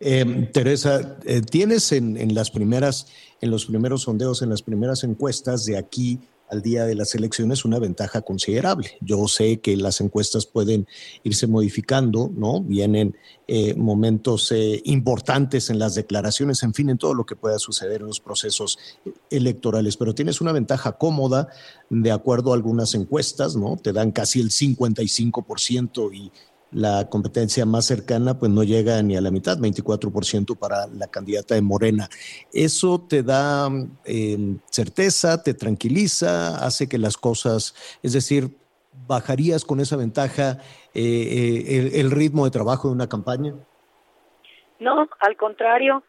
Eh, Teresa, eh, tienes en, las primeras, en los primeros sondeos, en las primeras encuestas de aquí al día de las elecciones una ventaja considerable. Yo sé que las encuestas pueden irse modificando, ¿no? Vienen eh, momentos importantes en las declaraciones, en fin, en todo lo que pueda suceder en los procesos electorales, pero tienes una ventaja cómoda de acuerdo a algunas encuestas, ¿no? Te dan casi el 55% y la competencia más cercana pues no llega ni a la mitad, 24% para la candidata de Morena. ¿Eso te da eh, certeza, te tranquiliza, hace que las cosas, es decir, bajarías con esa ventaja eh, eh, el, el ritmo de trabajo de una campaña? No, al contrario,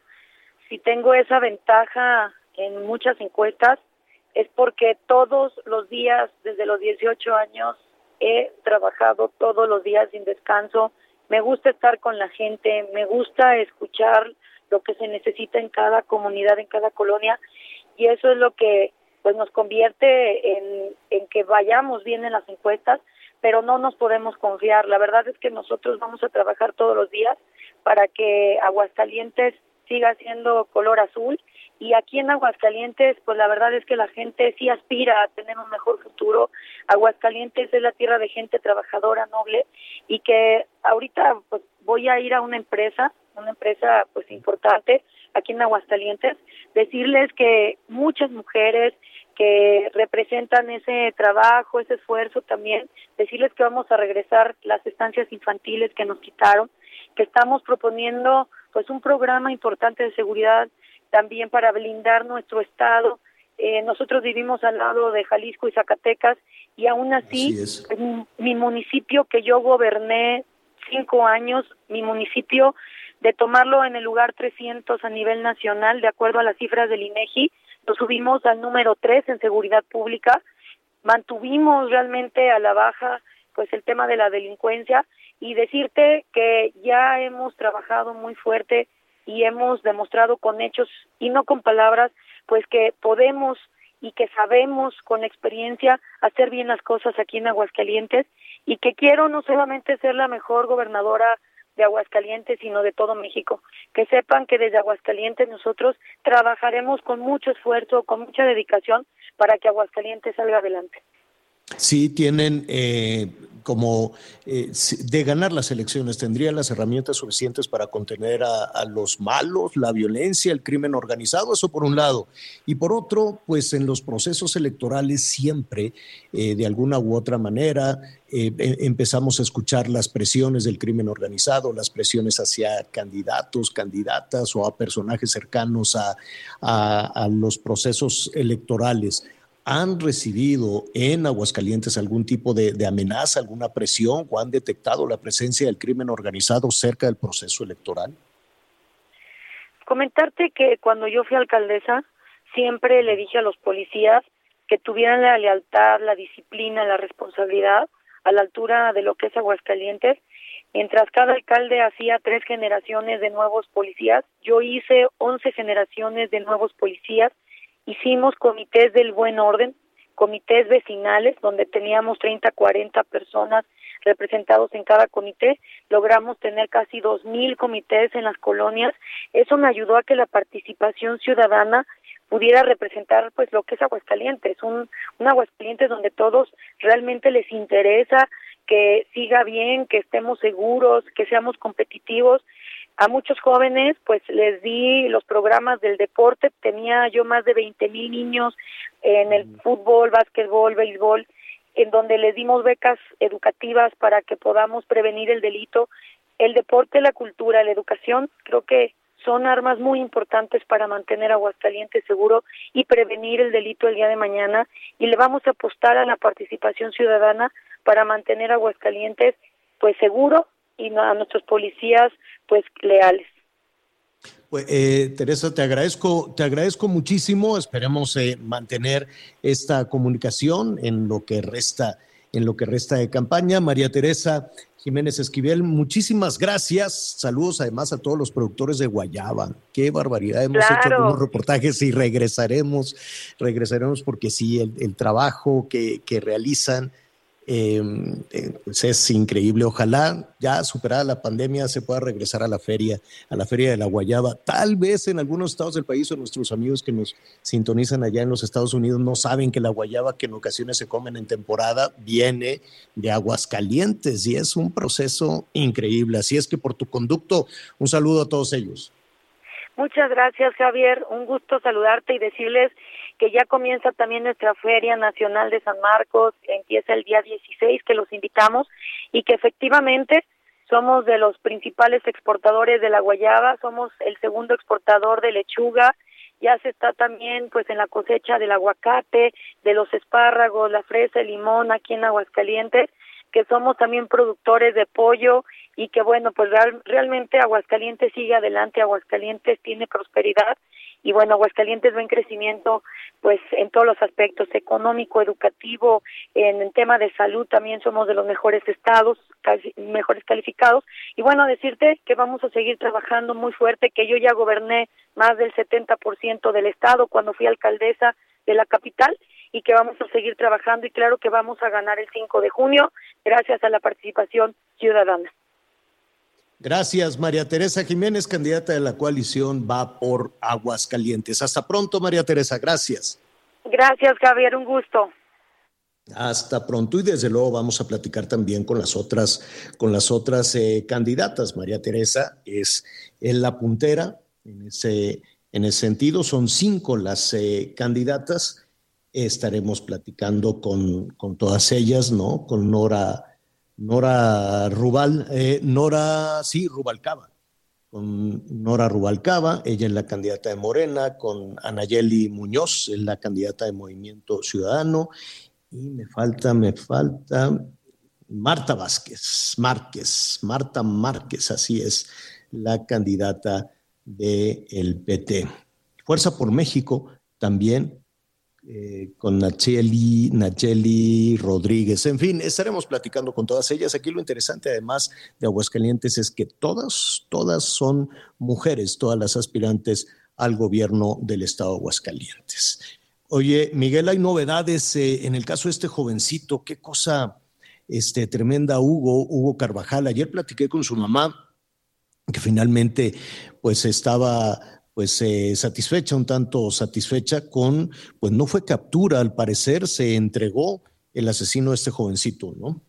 si tengo esa ventaja en muchas encuestas es porque todos los días desde los 18 años he trabajado todos los días sin descanso, me gusta estar con la gente, me gusta escuchar lo que se necesita en cada comunidad, en cada colonia, y eso es lo que pues nos convierte en, en que vayamos bien en las encuestas, pero no nos podemos confiar. La verdad es que nosotros vamos a trabajar todos los días para que Aguascalientes siga siendo color azul y aquí en Aguascalientes, pues la verdad es que la gente sí aspira a tener un mejor futuro. Aguascalientes es la tierra de gente trabajadora, noble, y que ahorita pues voy a ir a una empresa, una empresa pues importante aquí en Aguascalientes, decirles que muchas mujeres que representan ese trabajo, ese esfuerzo también, decirles que vamos a regresar las estancias infantiles que nos quitaron, que estamos proponiendo pues un programa importante de seguridad también para blindar nuestro estado. Eh, nosotros vivimos al lado de Jalisco y Zacatecas y aún así, pues, mi municipio que yo goberné cinco años, mi municipio de tomarlo en el lugar 300 a nivel nacional, de acuerdo a las cifras del INEGI, lo subimos al número 3 en seguridad pública, mantuvimos realmente a la baja pues el tema de la delincuencia. Y decirte que ya hemos trabajado muy fuerte y hemos demostrado con hechos y no con palabras, pues que podemos y que sabemos con experiencia hacer bien las cosas aquí en Aguascalientes y que quiero no solamente ser la mejor gobernadora de Aguascalientes, sino de todo México. Que sepan que desde Aguascalientes nosotros trabajaremos con mucho esfuerzo, con mucha dedicación para que Aguascalientes salga adelante. Sí, tienen eh, como eh, de ganar las elecciones, tendrían las herramientas suficientes para contener a, los malos, la violencia, el crimen organizado, eso por un lado. Y por otro, pues en los procesos electorales siempre, eh, de alguna u otra manera, eh, em, empezamos a escuchar las presiones del crimen organizado, las presiones hacia candidatos, candidatas o a personajes cercanos a, a los procesos electorales han recibido en Aguascalientes algún tipo de, amenaza, alguna presión o han detectado la presencia del crimen organizado cerca del proceso electoral? Comentarte que cuando yo fui alcaldesa, siempre le dije a los policías que tuvieran la lealtad, la disciplina, la responsabilidad a la altura de lo que es Aguascalientes. Mientras cada alcalde hacía tres generaciones de nuevos policías, yo hice once generaciones de nuevos policías hicimos comités del buen orden, comités vecinales, donde teníamos 30, 40 personas representados en cada comité. Logramos tener casi dos mil comités en las colonias. Eso me ayudó a que la participación ciudadana pudiera representar pues lo que es Aguascalientes, un, un Aguascalientes donde todos realmente les interesa que siga bien, que estemos seguros, que seamos competitivos. A muchos jóvenes pues les di los programas del deporte, tenía yo más de 20 mil niños en el fútbol, básquetbol, béisbol, en donde les dimos becas educativas para que podamos prevenir el delito. El deporte, la cultura, la educación, creo que son armas muy importantes para mantener Aguascalientes seguro y prevenir el delito el día de mañana. Y le vamos a apostar a la participación ciudadana para mantener Aguascalientes pues seguro y a nuestros policías pues leales. Pues, eh, Teresa, te agradezco, te agradezco muchísimo. Esperemos eh, mantener esta comunicación en lo que resta, en lo que resta de campaña. María Teresa Jiménez Esquivel, muchísimas gracias. Saludos además a todos los productores de Guayaba. Qué barbaridad. Hemos hecho algunos reportajes y regresaremos, regresaremos porque sí, el, el trabajo que, que realizan eh, pues es increíble. Ojalá ya superada la pandemia se pueda regresar a la feria, a la feria de la Guayaba. Tal vez en algunos estados del país o nuestros amigos que nos sintonizan allá en los Estados Unidos no saben que la Guayaba que en ocasiones se comen en temporada viene de aguas calientes y es un proceso increíble. Así es que por tu conducto, un saludo a todos ellos. Muchas gracias, Javier. Un gusto saludarte y decirles que ya comienza también nuestra Feria Nacional de San Marcos, empieza el día 16, que los invitamos y que efectivamente somos de los principales exportadores de la guayaba, somos el segundo exportador de lechuga, ya se está también pues en la cosecha del aguacate, de los espárragos, la fresa, el limón aquí en Aguascalientes, que somos también productores de pollo y que bueno, pues realmente Aguascalientes sigue adelante, Aguascalientes tiene prosperidad y bueno, Aguascalientes va en crecimiento pues en todos los aspectos económico, educativo, en el tema de salud también somos de los mejores estados, mejores calificados. Y bueno, decirte que vamos a seguir trabajando muy fuerte, que yo ya goberné más del 70% del estado cuando fui alcaldesa de la capital y que vamos a seguir trabajando y claro que vamos a ganar el 5 de junio gracias a la participación ciudadana. Gracias, María Teresa Jiménez, candidata de la coalición Va por Aguascalientes. Hasta pronto, María Teresa, gracias. Gracias, Javier, un gusto. Hasta pronto y desde luego vamos a platicar también con las otras, con las otras eh, candidatas. María Teresa es, la puntera en ese, en ese sentido. Son cinco las eh, candidatas. Estaremos platicando con, con todas ellas, ¿no? Con Nora Nora Rubal, eh, Nora, sí, Rubalcaba, con Nora Rubalcaba, ella es la candidata de Morena, con Anayeli Muñoz, es la candidata de Movimiento Ciudadano, y me falta, me falta Marta Vázquez, Márquez, Marta Márquez, así es, la candidata del PT. Fuerza por México también eh, con Nacheli, Nacheli Rodríguez. En fin, estaremos platicando con todas ellas. Aquí lo interesante, además de Aguascalientes, es que todas, todas son mujeres, todas las aspirantes al gobierno del estado de Aguascalientes. Oye, Miguel, hay novedades eh, en el caso de este jovencito. Qué cosa este, tremenda, Hugo, Hugo Carvajal. Ayer platiqué con su mamá, que finalmente pues estaba pues satisfecha, un tanto satisfecha con, pues no fue captura, al parecer se entregó el asesino de este jovencito, ¿no?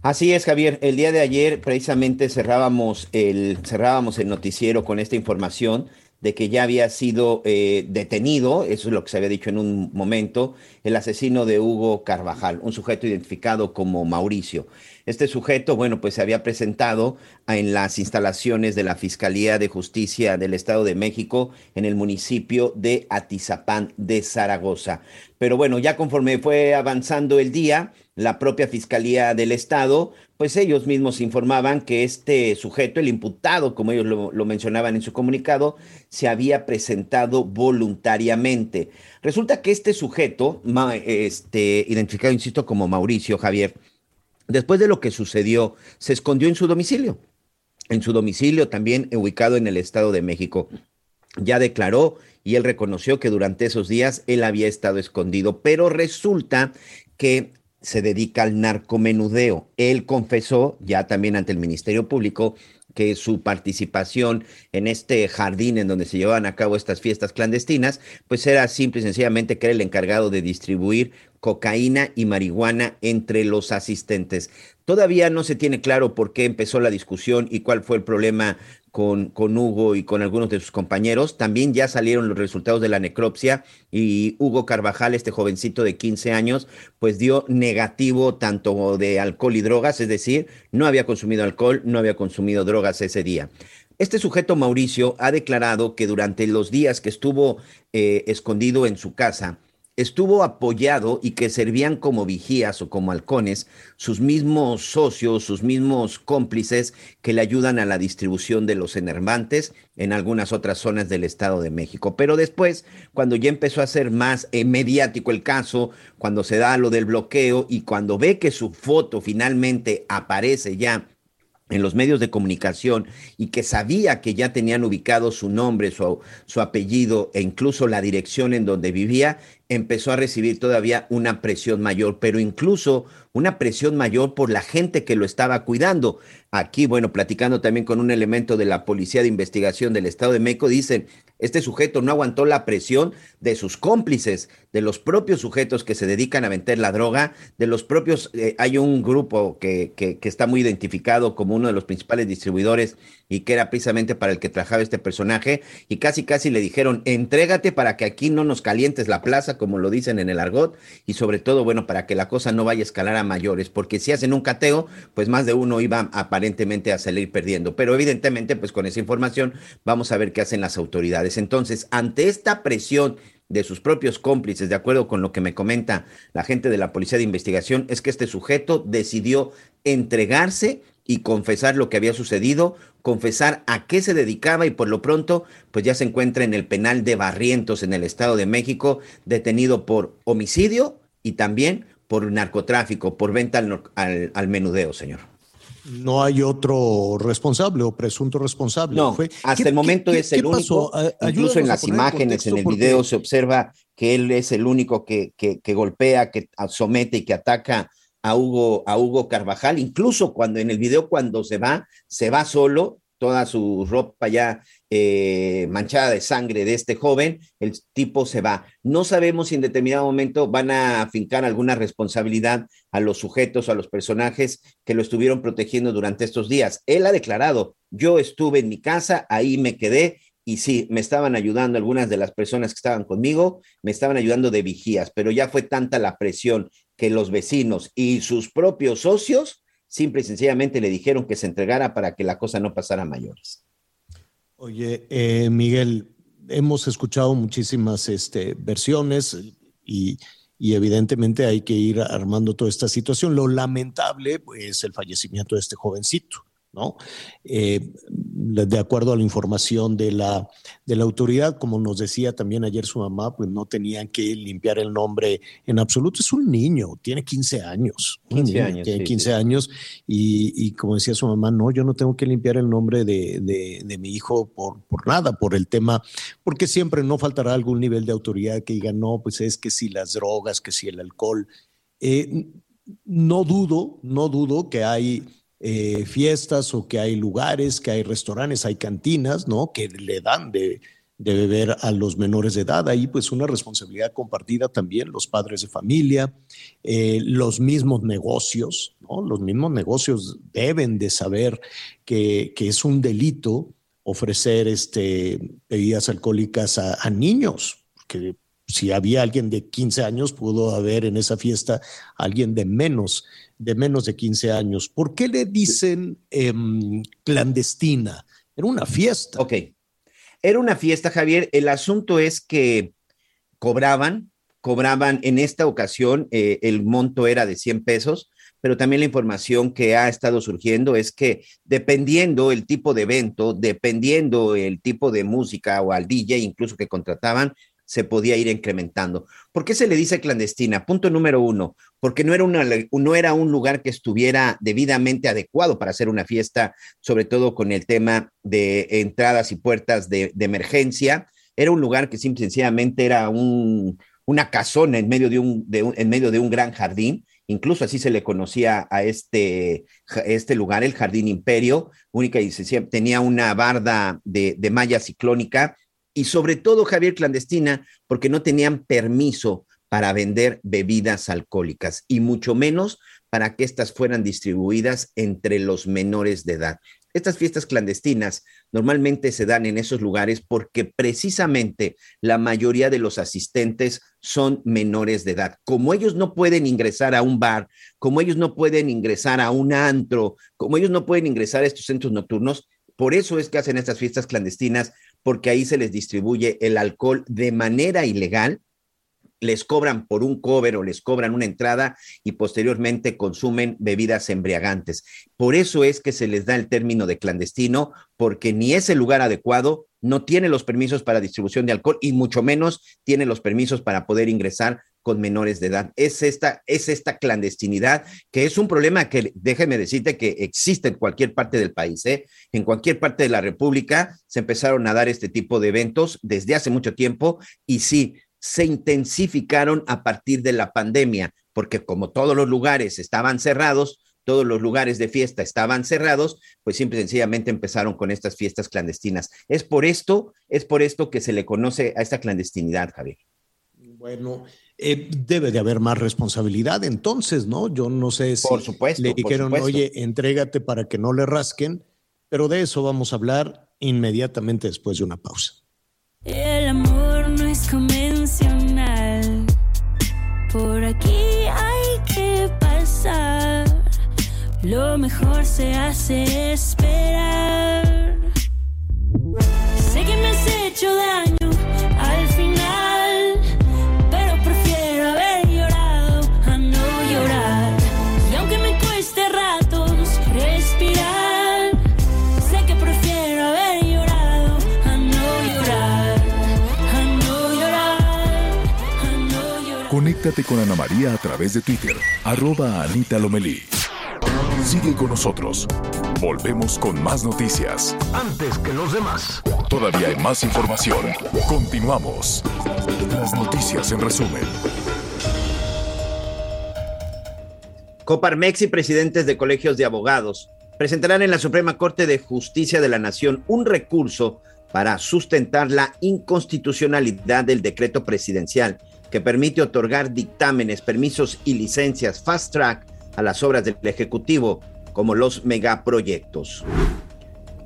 Así es, Javier. El día de ayer precisamente cerrábamos el, cerrábamos el noticiero con esta información de que ya había sido eh, detenido, eso es lo que se había dicho en un momento, el asesino de Hugo Carvajal, un sujeto identificado como Mauricio. Este sujeto, bueno, pues se había presentado en las instalaciones de la Fiscalía de Justicia del Estado de México en el municipio de Atizapán de Zaragoza. Pero bueno, ya conforme fue avanzando el día, la propia Fiscalía del Estado, pues ellos mismos informaban que este sujeto, el imputado, como ellos lo, mencionaban en su comunicado, se había presentado voluntariamente. Resulta que este sujeto, este, identificado, insisto, como Mauricio Javier, Después de lo que sucedió, se escondió en su domicilio. En su domicilio también ubicado en el Estado de México. Ya declaró y él reconoció que durante esos días él había estado escondido, pero resulta que se dedica al narcomenudeo. Él confesó ya también ante el Ministerio Público que su participación en este jardín en donde se llevaban a cabo estas fiestas clandestinas, pues era simple y sencillamente que era el encargado de distribuir cocaína y marihuana entre los asistentes. Todavía no se tiene claro por qué empezó la discusión y cuál fue el problema con, con, Hugo y con algunos de sus compañeros. También ya salieron los resultados de la necropsia y Hugo Carvajal, este jovencito de 15 años, pues dio negativo tanto de alcohol y drogas, es decir, no había consumido alcohol, no había consumido drogas ese día. Este sujeto Mauricio ha declarado que durante los días que estuvo eh, escondido en su casa, estuvo apoyado y que servían como vigías o como halcones sus mismos socios, sus mismos cómplices que le ayudan a la distribución de los enervantes en algunas otras zonas del Estado de México. Pero después, cuando ya empezó a ser más eh, mediático el caso, cuando se da lo del bloqueo y cuando ve que su foto finalmente aparece ya en los medios de comunicación y que sabía que ya tenían ubicado su nombre, su, su, apellido e incluso la dirección en donde vivía, empezó a recibir todavía una presión mayor, pero incluso una presión mayor por la gente que lo estaba cuidando. Aquí, bueno, platicando también con un elemento de la Policía de Investigación del Estado de México, dicen, este sujeto no aguantó la presión de sus cómplices, de los propios sujetos que se dedican a vender la droga, de los propios, eh, hay un grupo que, que, que, está muy identificado como uno de los principales distribuidores y que era precisamente para el que trabajaba este personaje, y casi casi le dijeron, entrégate para que aquí no nos calientes la plaza, como lo dicen en el argot, y sobre todo, bueno, para que la cosa no vaya a escalar a mayores, porque si hacen un cateo, pues más de uno iba aparentemente a salir perdiendo. Pero evidentemente, pues con esa información vamos a ver qué hacen las autoridades. Entonces, ante esta presión de sus propios cómplices, de acuerdo con lo que me comenta la gente de la Policía de Investigación, es que este sujeto decidió entregarse y confesar lo que había sucedido, confesar a qué se dedicaba y por lo pronto pues ya se encuentra en el penal de Barrientos en el Estado de México, detenido por homicidio y también por narcotráfico, por venta al, al, al menudeo, señor. No hay otro responsable o presunto responsable. No, Fue, hasta el momento es el único. Incluso en las imágenes, en el video, se observa que él es el único que, que, que golpea, que somete y que ataca a Hugo, a Hugo Carvajal, incluso cuando en el video cuando se va, se va solo, toda su ropa ya eh, manchada de sangre de este joven, el tipo se va. No sabemos si en determinado momento van a afincar alguna responsabilidad a los sujetos a los personajes que lo estuvieron protegiendo durante estos días. Él ha declarado, yo estuve en mi casa, ahí me quedé y sí, me estaban ayudando algunas de las personas que estaban conmigo, me estaban ayudando de vigías, pero ya fue tanta la presión que los vecinos y sus propios socios simple y sencillamente le dijeron que se entregara para que la cosa no pasara a mayores. Oye, eh, Miguel, hemos escuchado muchísimas este, versiones y, y, evidentemente hay que ir armando toda esta situación. Lo lamentable es pues, el fallecimiento de este jovencito. ¿No? Eh, de acuerdo a la información de la, de la autoridad, como nos decía también ayer su mamá, pues no tenían que limpiar el nombre en absoluto. Es un niño, tiene 15 años. 15 años. Tiene sí, 15 sí. años y, y, como decía su mamá, no, yo no tengo que limpiar el nombre de, de, de, mi hijo por, por nada, por el tema, porque siempre no faltará algún nivel de autoridad que diga, no, pues es que si las drogas, que si el alcohol. Eh, no dudo, no dudo que hay eh, fiestas o que hay lugares, que hay restaurantes, hay cantinas, ¿no? Que le dan de, de, beber a los menores de edad. Ahí pues una responsabilidad compartida también, los padres de familia, eh, los mismos negocios, ¿no? Los mismos negocios deben de saber que, que es un delito ofrecer este, bebidas alcohólicas a, a niños, que si había alguien de 15 años, pudo haber en esa fiesta alguien de menos de menos de 15 años. ¿Por qué le dicen eh, clandestina? Era una fiesta. Ok. Era una fiesta, Javier. El asunto es que cobraban, cobraban en esta ocasión, eh, el monto era de 100 pesos, pero también la información que ha estado surgiendo es que dependiendo el tipo de evento, dependiendo el tipo de música o al DJ incluso que contrataban, se podía ir incrementando. ¿Por qué se le dice clandestina? Punto número uno, porque no era, no era un lugar que estuviera debidamente adecuado para hacer una fiesta, sobre todo con el tema de entradas y puertas de, emergencia. Era un lugar que simple, sencillamente era un, una casona en medio de un, en medio de un gran jardín incluso así se le conocía a este, este lugar, el Jardín Imperio, única y tenía una barda de, de malla ciclónica y sobre todo, Javier, clandestina, porque no tenían permiso para vender bebidas alcohólicas y mucho menos para que éstas fueran distribuidas entre los menores de edad. Estas fiestas clandestinas normalmente se dan en esos lugares porque precisamente la mayoría de los asistentes son menores de edad. Como ellos no pueden ingresar a un bar, como ellos no pueden ingresar a un antro, como ellos no pueden ingresar a estos centros nocturnos, por eso es que hacen estas fiestas clandestinas, porque ahí se les distribuye el alcohol de manera ilegal les cobran por un cover o les cobran una entrada y posteriormente consumen bebidas embriagantes. Por eso es que se les da el término de clandestino, porque ni es el lugar adecuado, no tiene los permisos para distribución de alcohol y mucho menos tiene los permisos para poder ingresar con menores de edad. Es esta, es esta clandestinidad que es un problema que, déjeme decirte, que existe en cualquier parte del país. ¿eh? En cualquier parte de la República se empezaron a dar este tipo de eventos desde hace mucho tiempo y sí, se intensificaron a partir de la pandemia, porque como todos los lugares estaban cerrados, todos los lugares de fiesta estaban cerrados, pues simple y sencillamente empezaron con estas fiestas clandestinas. Es por esto, es por esto que se le conoce a esta clandestinidad, Javier. Bueno, eh, debe de haber más responsabilidad entonces, ¿no? Yo no sé si por supuesto, le dijeron, oye, entrégate para que no le rasquen, pero de eso vamos a hablar inmediatamente después de una pausa. El aquí hay que pasar. Lo mejor se hace esperar. Sé que me has hecho daño al final, Conéctate con Ana María a través de Twitter, arroba Anita Lomelí. Sigue con nosotros. Volvemos con más noticias. Antes que los demás. Todavía hay más información. Continuamos. Las noticias en resumen. Coparmex y presidentes de colegios de abogados presentarán en la Suprema Corte de Justicia de la Nación un recurso para sustentar la inconstitucionalidad del decreto presidencial que permite otorgar dictámenes, permisos y licencias fast track a las obras del Ejecutivo, como los megaproyectos.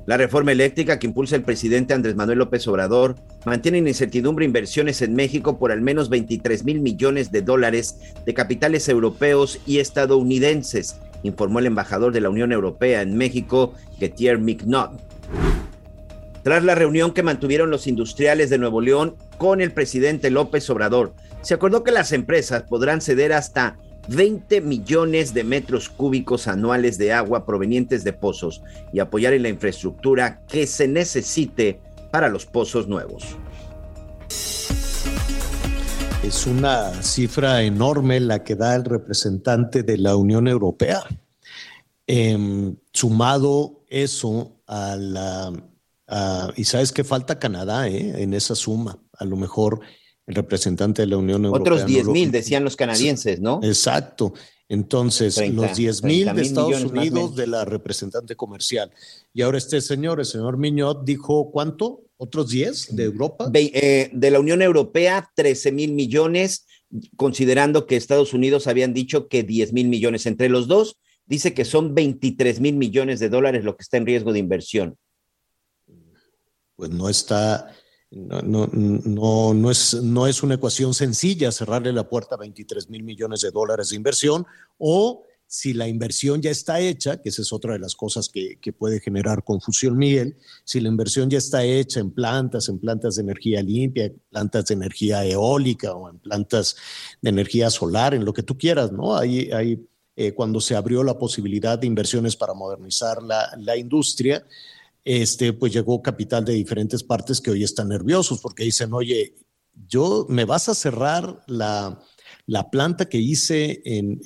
La reforma eléctrica que impulsa el presidente Andrés Manuel López Obrador mantiene en incertidumbre inversiones en México por al menos 23 mil millones de dólares de capitales europeos y estadounidenses, informó el embajador de la Unión Europea en México, Getier Mignot. Tras la reunión que mantuvieron los industriales de Nuevo León con el presidente López Obrador, se acordó que las empresas podrán ceder hasta 20 millones de metros cúbicos anuales de agua provenientes de pozos y apoyar en la infraestructura que se necesite para los pozos nuevos. Es una cifra enorme la que da el representante de la Unión Europea. Em, sumado eso a la... y sabes que falta Canadá eh, en esa suma. A lo mejor el representante de la Unión Europea. Otros no 10 lo- mil, decían los canadienses, ¿no? Exacto. Entonces, 30, los 10 mil 30 de Estados Unidos de la representante comercial. Y ahora este señor, el señor Miñot, dijo, ¿cuánto? ¿Otros 10 de Europa? Ve- eh, de la Unión Europea, 13 mil millones, considerando que Estados Unidos habían dicho que 10 mil millones. Entre los dos, dice que son 23 mil millones de dólares lo que está en riesgo de inversión. Pues no está, no, no, no, no es, no es una ecuación sencilla cerrarle la puerta a 23 mil millones de dólares de inversión o si la inversión ya está hecha, que esa es otra de las cosas que, que puede generar confusión, Miguel, si la inversión ya está hecha en plantas, en plantas de energía limpia, en plantas de energía eólica o en plantas de energía solar, en lo que tú quieras, ¿no? Hay, hay eh, cuando se abrió la posibilidad de inversiones para modernizar la, la industria, este, pues llegó capital de diferentes partes que hoy están nerviosos porque dicen, oye, yo me vas a cerrar la, la planta que hice en,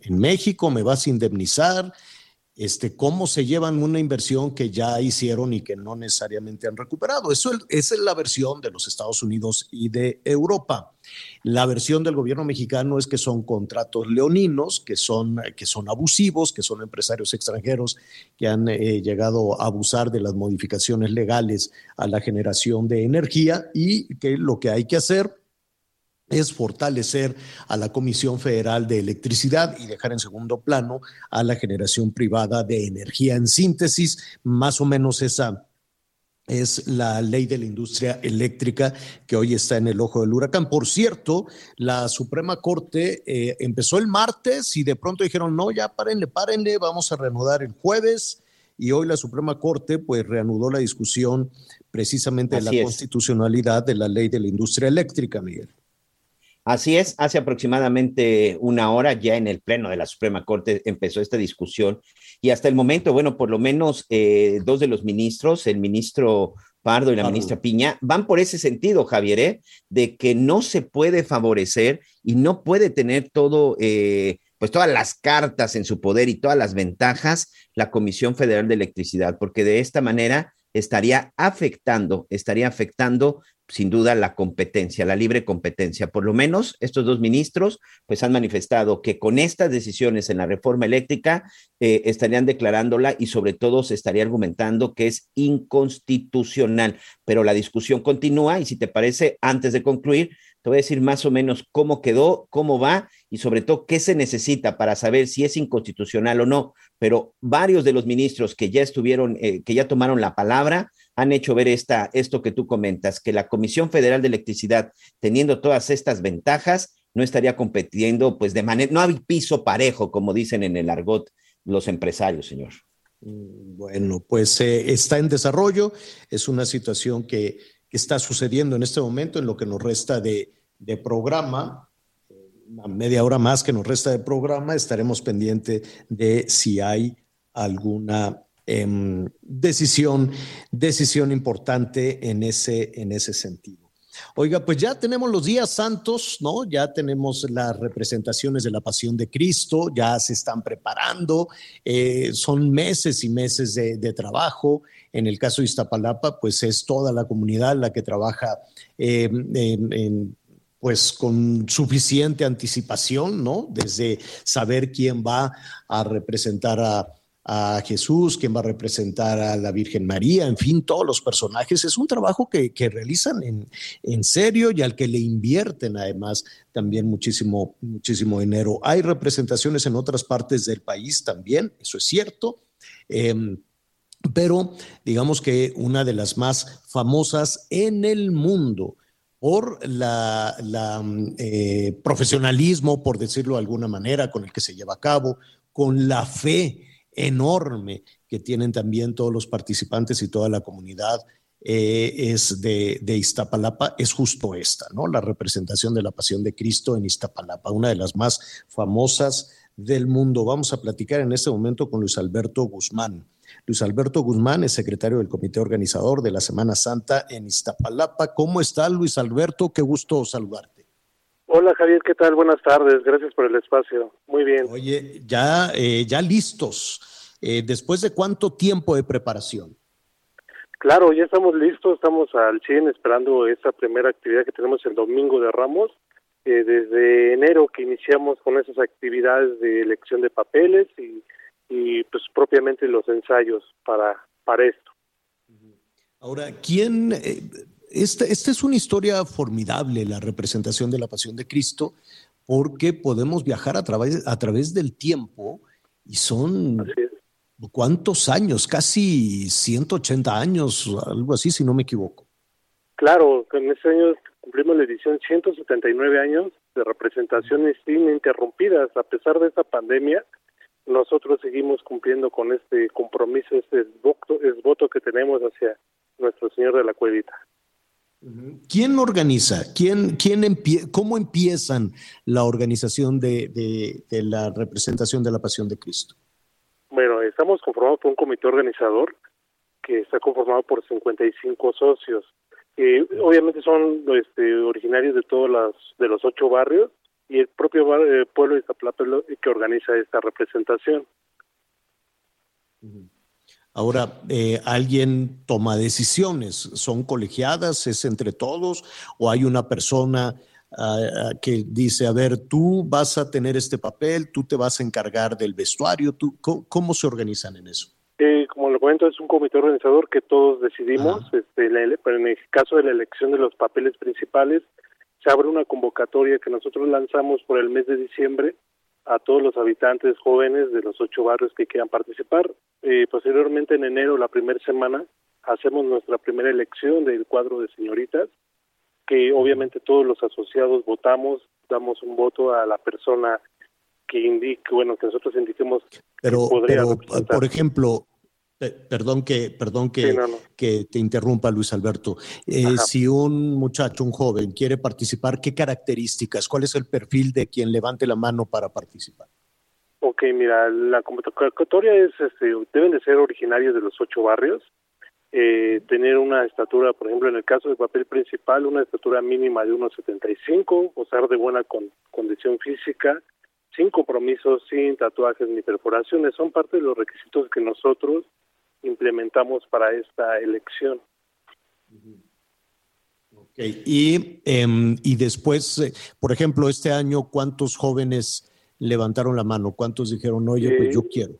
en, México, me vas a indemnizar este, cómo se llevan una inversión que ya hicieron y que no necesariamente han recuperado. Eso esa es la versión de los Estados Unidos y de Europa. La versión del gobierno mexicano es que son contratos leoninos, que son, que son abusivos, que son empresarios extranjeros que han eh, llegado a abusar de las modificaciones legales a la generación de energía y que lo que hay que hacer es fortalecer a la Comisión Federal de Electricidad y dejar en segundo plano a la generación privada de energía en síntesis. Más o menos esa es la ley de la industria eléctrica que hoy está en el ojo del huracán. Por cierto, la Suprema Corte eh, empezó el martes y de pronto dijeron, no, ya párenle, párenle, vamos a reanudar el jueves. Y hoy la Suprema Corte pues reanudó la discusión precisamente de la constitucionalidad de la ley de la industria eléctrica, Miguel. Así es, hace aproximadamente una hora ya en el Pleno de la Suprema Corte empezó esta discusión y hasta el momento, bueno, por lo menos eh, dos de los ministros, el ministro Pardo y la ministra Piña, van por ese sentido, Javier, ¿eh? de que no se puede favorecer y no puede tener todo, eh, pues todas las cartas en su poder y todas las ventajas la Comisión Federal de Electricidad, porque de esta manera estaría afectando, estaría afectando sin duda la competencia, la libre competencia. Por lo menos estos dos ministros pues han manifestado que con estas decisiones en la reforma eléctrica eh, estarían declarándola y sobre todo se estaría argumentando que es inconstitucional. Pero la discusión continúa y si te parece, antes de concluir, te voy a decir más o menos cómo quedó, cómo va y sobre todo qué se necesita para saber si es inconstitucional o no. Pero varios de los ministros que ya estuvieron, eh, que ya tomaron la palabra, han hecho ver esta, esto que tú comentas, que la Comisión Federal de Electricidad, teniendo todas estas ventajas, no estaría compitiendo, pues de manera, no hay piso parejo, como dicen en el argot los empresarios, señor. Mm, bueno, pues eh, está en desarrollo, es una situación que, está sucediendo en este momento en lo que nos resta de, de programa. Una media hora más que nos resta de programa, estaremos pendientes de si hay alguna Em, decisión, decisión importante en ese, en ese sentido. Oiga, pues ya tenemos los días santos, ¿no? Ya tenemos las representaciones de la pasión de Cristo, ya se están preparando, eh, son meses y meses de, trabajo. En el caso de Iztapalapa, pues es toda la comunidad la que trabaja em, pues con suficiente anticipación, ¿no? Desde saber quién va a representar a, a Jesús, quien va a representar a la Virgen María, en fin, todos los personajes. Es un trabajo que, realizan en, en, serio y al que le invierten además también muchísimo, muchísimo dinero. Hay representaciones en otras partes del país también, eso es cierto. Em, pero digamos que una de las más famosas en el mundo por la, eh, profesionalismo, por decirlo de alguna manera, con el que se lleva a cabo, con la fe enorme que tienen también todos los participantes y toda la comunidad eh, es de, de, Iztapalapa, es justo esta, ¿no? La representación de la pasión de Cristo en Iztapalapa, una de las más famosas del mundo. Vamos a platicar en este momento con Luis Alberto Guzmán. Luis Alberto Guzmán es secretario del comité organizador de la Semana Santa en Iztapalapa. ¿Cómo está Luis Alberto? Qué gusto saludarte. Hola Javier, ¿qué tal? Buenas tardes, gracias por el espacio. Muy bien. Oye, ya, eh, ya listos. Eh, ¿Después de cuánto tiempo de preparación? Claro, ya estamos listos, estamos al 100 esperando esa primera actividad que tenemos el domingo de Ramos. Eh, desde enero que iniciamos con esas actividades de elección de papeles y, y pues propiamente los ensayos para, para esto. Ahora, ¿quién, esta, es una historia formidable, la representación de la pasión de Cristo, porque podemos viajar a través, a través del tiempo y son cuántos años, casi 180 años, algo así, si no me equivoco. Claro, en este año cumplimos la edición 179 años de representaciones ininterrumpidas. A pesar de esta pandemia, nosotros seguimos cumpliendo con este compromiso, este voto, es voto que tenemos hacia nuestro Señor de la Cuevita. ¿Quién organiza? ¿Quién, quién ¿Cómo empiezan la organización de, de, la representación de la Pasión de Cristo? Bueno, estamos conformados por un comité organizador que está conformado por 55 socios. que obviamente son este, originarios de todos los, de los ocho barrios y el propio eh, pueblo de Iztapalapa que organiza esta representación. Ahora, eh, ¿alguien toma decisiones? ¿Son colegiadas? ¿Es entre todos? ¿O hay una persona ah, ah, que dice, a ver, tú vas a tener este papel, tú te vas a encargar del vestuario? Tú, ¿cómo, cómo se organizan en eso? Eh, como lo comento, es un comité organizador que todos decidimos. Este, la pero en el caso de la elección de los papeles principales, se abre una convocatoria que nosotros lanzamos por el mes de diciembre a todos los habitantes jóvenes de los ocho barrios que quieran participar. Eh, posteriormente, en enero, la primera semana, hacemos nuestra primera elección del cuadro de señoritas, que obviamente todos los asociados votamos, damos un voto a la persona que indique, bueno, que nosotros indiquemos Pero, podría pero por ejemplo, perdón que, perdón que, Sí, no, no. que te interrumpa, Luis Alberto. Eh, si un muchacho, un joven, quiere participar, ¿qué características? ¿Cuál es el perfil de quien levante la mano para participar? Ok, mira, la convocatoria es, este, deben de ser originarios de los ocho barrios, eh, tener una estatura, por ejemplo, en el caso del papel principal, una estatura mínima de 1,75, gozar de buena con- condición física, sin compromisos, sin tatuajes ni perforaciones, son parte de los requisitos que nosotros implementamos para esta elección. Ok, Y, em, y después, eh, por ejemplo, este año, ¿cuántos jóvenes levantaron la mano? ¿Cuántos dijeron, oye, pues Eh, yo quiero?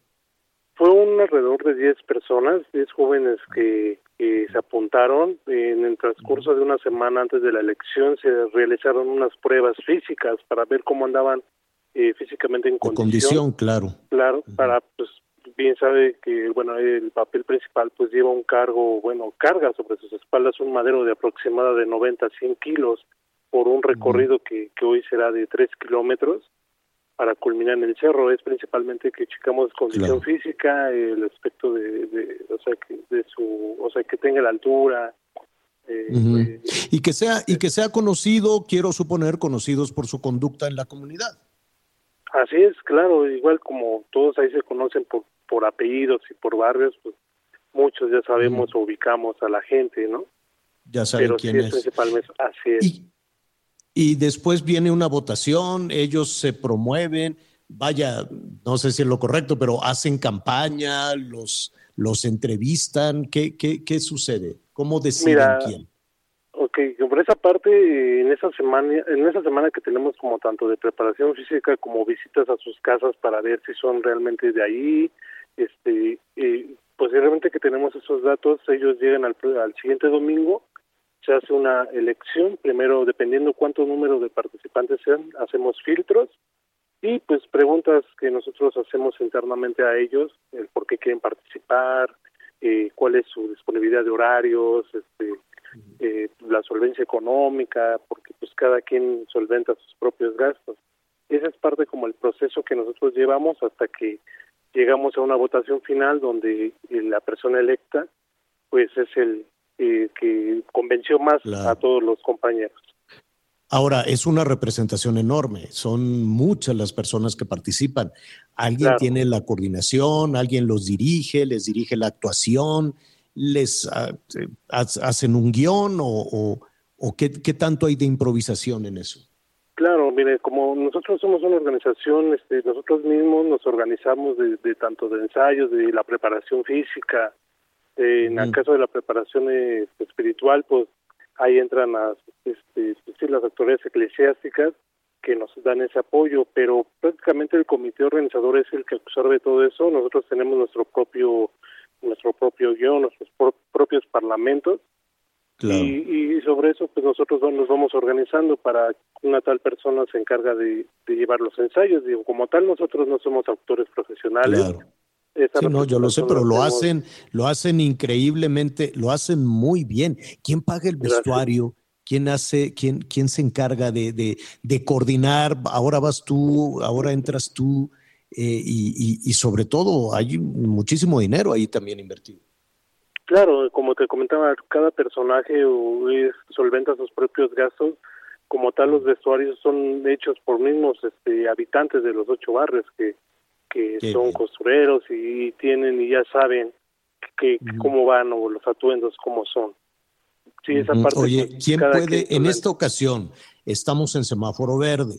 Fue un alrededor de 10 personas, 10 jóvenes que, que se apuntaron. En el transcurso de una semana antes de la elección se realizaron unas pruebas físicas para ver cómo andaban eh, físicamente en condición. condición, claro. Claro, para, pues, bien sabe que, bueno, el papel principal pues lleva un cargo, bueno, carga sobre sus espaldas un madero de aproximada de 90 a 100 kilos por un recorrido que, que hoy será de 3 kilómetros para culminar en el cerro. Es principalmente que checamos condición física, el aspecto de, de, o sea, que de su, o sea, que tenga la altura, eh, pues, Y que sea, y que sea conocido, quiero suponer, conocidos por su conducta en la comunidad. Así es, claro, igual como todos ahí se conocen por, por apellidos y por barrios, pues muchos ya sabemos o ubicamos a la gente, ¿no? Ya saben Pero quién sí es principalmente, así es. Y después viene una votación, ellos se promueven, vaya, no sé si es lo correcto, pero hacen campaña, los, los entrevistan. ¿Qué, qué, qué sucede? ¿Cómo deciden Mira, quién? Ok, por esa parte, eh, en esa semana, en esa semana que tenemos como tanto de preparación física como visitas a sus casas para ver si son realmente de ahí, este, eh, posiblemente que tenemos esos datos, ellos llegan al, al siguiente domingo, se hace una elección, primero dependiendo cuánto número de participantes sean, hacemos filtros y pues preguntas que nosotros hacemos internamente a ellos, el por qué quieren participar, eh, cuál es su disponibilidad de horarios, este, eh, la solvencia económica, porque pues cada quien solventa sus propios gastos. Esa es parte como el proceso que nosotros llevamos hasta que llegamos a una votación final donde eh, la persona electa pues es el eh, que convenció más Claro. a todos los compañeros. Ahora, es una representación enorme, son muchas las personas que participan. Alguien Claro. tiene la coordinación, alguien los dirige, les dirige la actuación, les ha- hacen un guion o, o- o qué, qué tanto hay de improvisación en eso. Claro, mire, como nosotros somos una organización, este, nosotros mismos nos organizamos de, de tanto de ensayos, de la preparación física, eh, en el caso de la preparación eh, espiritual, pues ahí entran las, este, sí, las autoridades eclesiásticas que nos dan ese apoyo, pero prácticamente el comité organizador es el que absorbe todo eso. Nosotros tenemos nuestro propio nuestro propio guion, nuestros pro- propios parlamentos Claro. y, y sobre eso pues nosotros nos vamos organizando para que una tal persona se encarga de, de llevar los ensayos. Digo, como tal nosotros no somos autores profesionales. Claro. Sí, no, yo lo sé, pero lo hacen, lo hacen increíblemente, lo hacen muy bien. ¿Quién paga el Gracias. vestuario? ¿Quién hace, quién, quién se encarga de, de, de coordinar? Ahora vas tú, ahora entras tú, eh, y, y- y sobre todo hay muchísimo dinero ahí también invertido. Claro, como te comentaba, cada personaje solventa sus propios gastos. Como tal, los vestuarios son hechos por mismos este, habitantes de los ocho barrios que, que Qué son bien. costureros y tienen y ya saben que, que cómo van o los atuendos cómo son. Sí, esa parte. Oye, ¿quién puede, en esta ocasión, estamos en semáforo verde,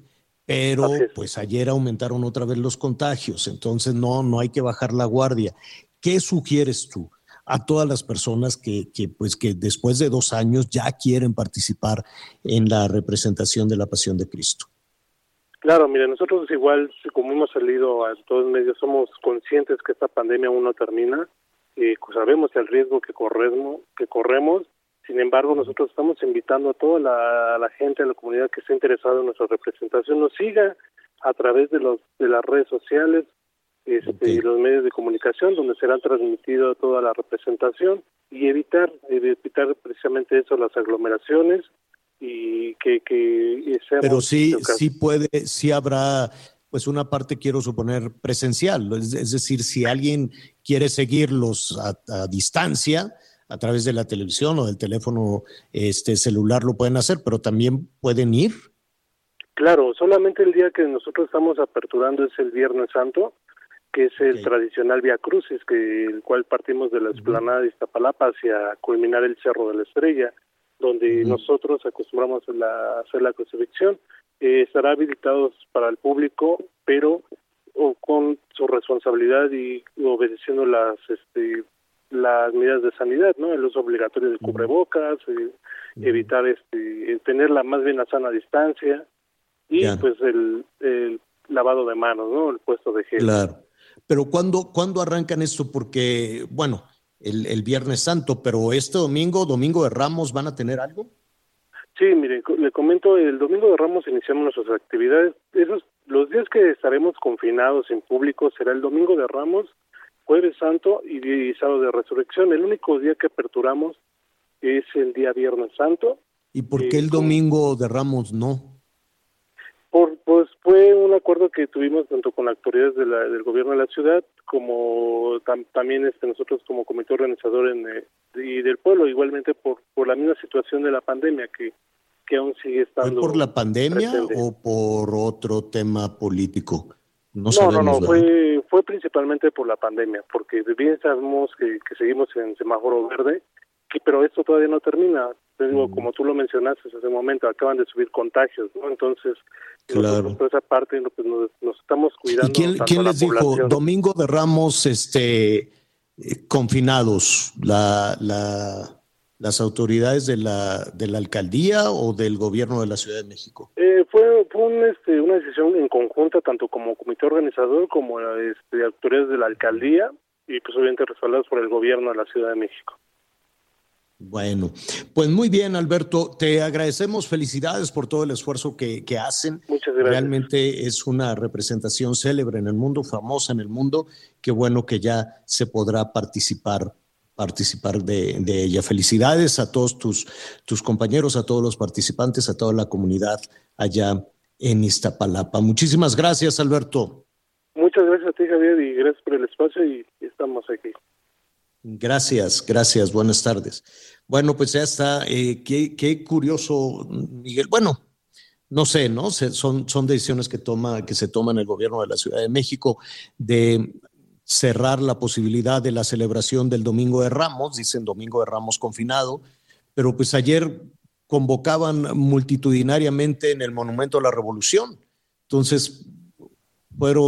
pero pues ayer aumentaron otra vez los contagios, entonces no, no hay que bajar la guardia. ¿qué sugieres tú a todas las personas que, que, pues, que después de dos años ya quieren participar en la representación de la pasión de Cristo? Claro, mire, nosotros igual, como hemos salido a todos medios, somos conscientes que esta pandemia aún no termina, y sabemos el riesgo que corremos, que corremos sin embargo, nosotros estamos invitando a toda la, gente, a la comunidad que esté interesada en nuestra representación, nos siga a través de, los, de las redes sociales este, y los medios de comunicación, donde será transmitida toda la representación y evitar, evitar precisamente eso, las aglomeraciones y que, que Pero sí, sí puede, sí habrá pues una parte quiero suponer presencial, es, decir, si alguien quiere seguirlos a distancia, a través de la televisión o del teléfono este celular lo pueden hacer, pero también pueden ir. Claro, solamente el día que nosotros estamos aperturando es el Viernes Santo, que es el tradicional Via Crucis, que el cual partimos de la explanada de Iztapalapa hacia culminar el Cerro de la Estrella, donde nosotros acostumbramos a, hacer la crucifixión. Eh, estará habilitados para el público, pero o con su responsabilidad y obedeciendo las este, las medidas de sanidad, ¿no? El uso obligatorio de cubrebocas, eh, evitar este, tener la más bien la sana distancia y pues el, lavado de manos, ¿no? El puesto de gel. Claro. Pero ¿cuándo, ¿cuándo arrancan esto? Porque, bueno, el, el Viernes Santo, pero este domingo, Domingo de Ramos, ¿van a tener algo? Sí, mire, le comento, el Domingo de Ramos iniciamos nuestras actividades. Esos, los días que estaremos confinados en público será el Domingo de Ramos jueves santo y sábado de resurrección. El único día que aperturamos es el día viernes santo. ¿Y por qué el domingo de Ramos no? Por, pues fue un acuerdo que tuvimos tanto con autoridades de la, del gobierno de la ciudad como también este, nosotros como comité organizador en, eh, y del pueblo, igualmente por, por la misma situación de la pandemia que, que aún sigue estando. ¿Fue por la pandemia o por otro tema político? No, no, no, fue, fue principalmente por la pandemia, porque bien sabemos que, seguimos en semáforo verde, pero esto todavía no termina. Tengo, como tú lo mencionaste hace un momento, acaban de subir contagios, ¿no? Entonces, claro. por esa parte pues, nos, estamos cuidando. ¿Y quién, les dijo? Domingo de Ramos, este, eh, confinados, la, la las autoridades de la, de la alcaldía o del gobierno de la Ciudad de México? Eh, fue fue este, una decisión en conjunta, tanto como comité organizador como este, autoridades de la alcaldía y pues obviamente respaldados por el gobierno de la Ciudad de México. Bueno, pues muy bien, Alberto. Te agradecemos. Felicidades por todo el esfuerzo que, que, hacen. Muchas gracias. Realmente es una representación célebre en el mundo, famosa en el mundo. Qué bueno que ya se podrá participar participar de, ella. Felicidades a todos tus, tus compañeros, a todos los participantes, a toda la comunidad allá en Iztapalapa. Muchísimas gracias, Alberto. Muchas gracias a ti, Javier, y gracias por el espacio y estamos aquí. Gracias, gracias, buenas tardes. Bueno, pues ya está, eh, qué, qué, curioso, Miguel. Bueno, no sé, ¿no? son, son decisiones que, toma, que se toman el gobierno de la Ciudad de México de cerrar la posibilidad de la celebración del Domingo de Ramos, dicen Domingo de Ramos confinado, pero pues ayer convocaban multitudinariamente en el Monumento a la Revolución. Entonces,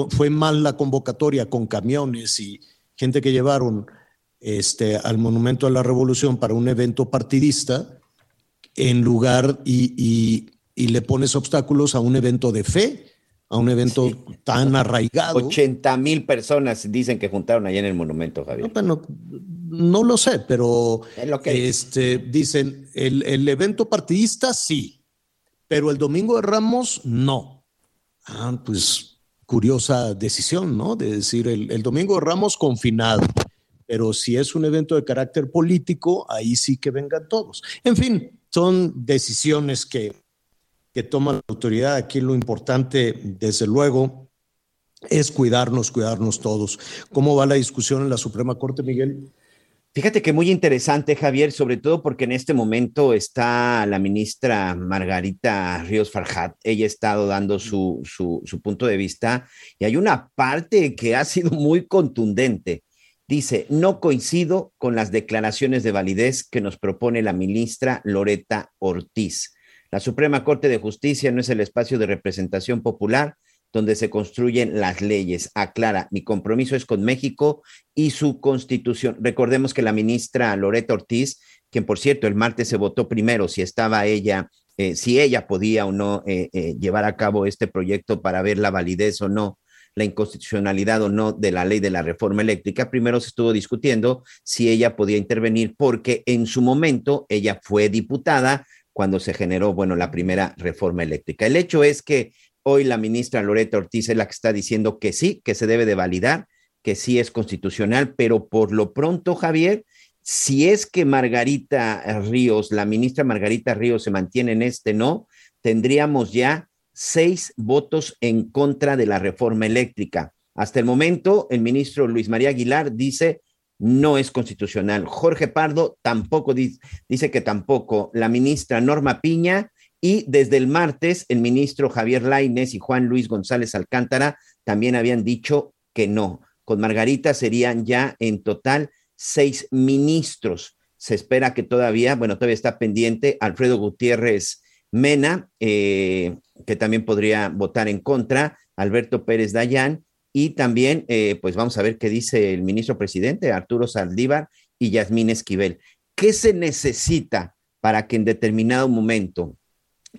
fue mal la convocatoria con camiones y gente que llevaron este, al Monumento a la Revolución para un evento partidista en lugar y, y le pones obstáculos a un evento de fe a un evento tan arraigado. 80 mil personas dicen que juntaron allá en el monumento, Javier. No, bueno, no lo sé, pero este, dicen, el, el, evento partidista sí, pero el Domingo de Ramos no. Ah, pues curiosa decisión, ¿no? De decir, el, el Domingo de Ramos confinado, pero si es un evento de carácter político, ahí sí que vengan todos. En fin, son decisiones que que toma la autoridad. Aquí lo importante, desde luego, es cuidarnos, cuidarnos todos. ¿Cómo va la discusión en la Suprema Corte, Miguel? Fíjate que muy interesante, Javier, sobre todo porque en este momento está la ministra Margarita Ríos Farjat. Ella ha estado dando su, su, su, punto de vista y hay una parte que ha sido muy contundente. Dice, no coincido con las declaraciones de validez que nos propone la ministra Loreta Ortiz. La Suprema Corte de Justicia no es el espacio de representación popular donde se construyen las leyes. Aclara, mi compromiso es con México y su constitución. Recordemos que la ministra Loreta Ortiz, quien por cierto el martes se votó primero si estaba ella, eh, si ella podía o no eh, eh, llevar a cabo este proyecto para ver la validez o no la inconstitucionalidad o no de la ley de la reforma eléctrica, primero se estuvo discutiendo si ella podía intervenir porque en su momento ella fue diputada cuando se generó, bueno, la primera reforma eléctrica. El hecho es que hoy la ministra Loreta Ortiz es la que está diciendo que sí, que se debe de validar, que sí es constitucional, pero por lo pronto, Javier, si es que Margarita Ríos, la ministra Margarita Ríos se mantiene en este no, tendríamos ya seis votos en contra de la reforma eléctrica. Hasta el momento, el ministro Luis María Aguilar dice no es constitucional. Jorge Pardo tampoco dice, que tampoco. La ministra Norma Piña y desde el martes el ministro Javier Laines y Juan Luis González Alcántara también habían dicho que no. Con Margarita serían ya en total seis ministros. Se espera que todavía, bueno, todavía está pendiente Alfredo Gutiérrez Mena, eh, que también podría votar en contra, Alberto Pérez Dayán, y también, eh, pues vamos a ver qué dice el ministro presidente, Arturo Saldívar y Yasmín Esquivel. ¿Qué se necesita para que en determinado momento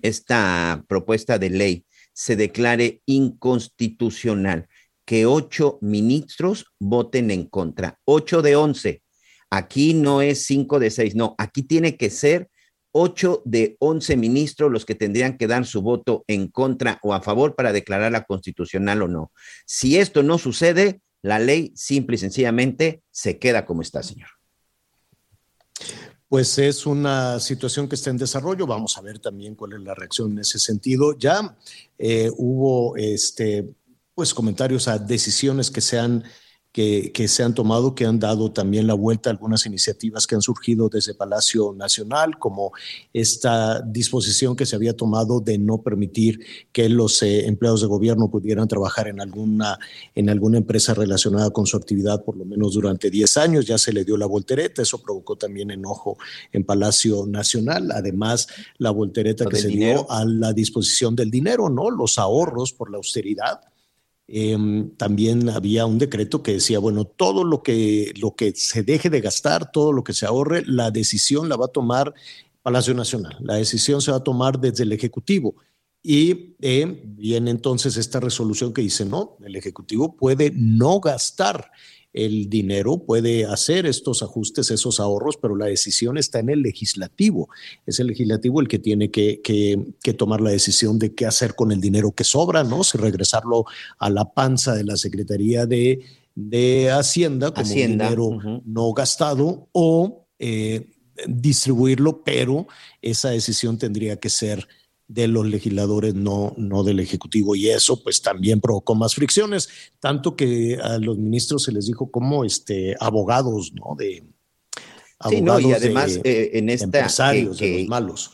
esta propuesta de ley se declare inconstitucional? Que ocho ministros voten en contra, ocho de once. Aquí no es cinco de seis, no, aquí tiene que ser ocho de once ministros los que tendrían que dar su voto en contra o a favor para declararla constitucional o no. Si esto no sucede, la ley simple y sencillamente se queda como está, señor. Pues es una situación que está en desarrollo. Vamos a ver también cuál es la reacción en ese sentido. Ya eh, hubo este, pues comentarios a decisiones que se han que, se han tomado, que han dado también la vuelta a algunas iniciativas que han surgido desde Palacio Nacional, como esta disposición que se había tomado de no permitir que los eh, empleados de gobierno pudieran trabajar en alguna, en alguna empresa relacionada con su actividad por lo menos durante 10 años. Ya se le dio la voltereta, eso provocó también enojo en Palacio Nacional. Además, la voltereta que se dio a la disposición del dinero, ¿no? Los ahorros por la austeridad Em, también había un decreto que decía, bueno, todo lo que, lo que se deje de gastar, todo lo que se ahorre, la decisión la va a tomar Palacio Nacional, la decisión se va a tomar desde el Ejecutivo. Y eh, viene entonces esta resolución que dice, no, el Ejecutivo puede no gastar el dinero, puede hacer estos ajustes, esos ahorros, pero la decisión está en el legislativo. Es el legislativo el que tiene que, tomar la decisión de qué hacer con el dinero que sobra, ¿no? Si regresarlo a la panza de la Secretaría de, Hacienda como dinero no gastado o eh, distribuirlo, pero esa decisión tendría que ser de los legisladores, no, no del Ejecutivo. Y eso pues también provocó más fricciones, tanto que a los ministros se les dijo como este, abogados, ¿no? De, sí, no, y además eh, en esta empresarios, de los malos.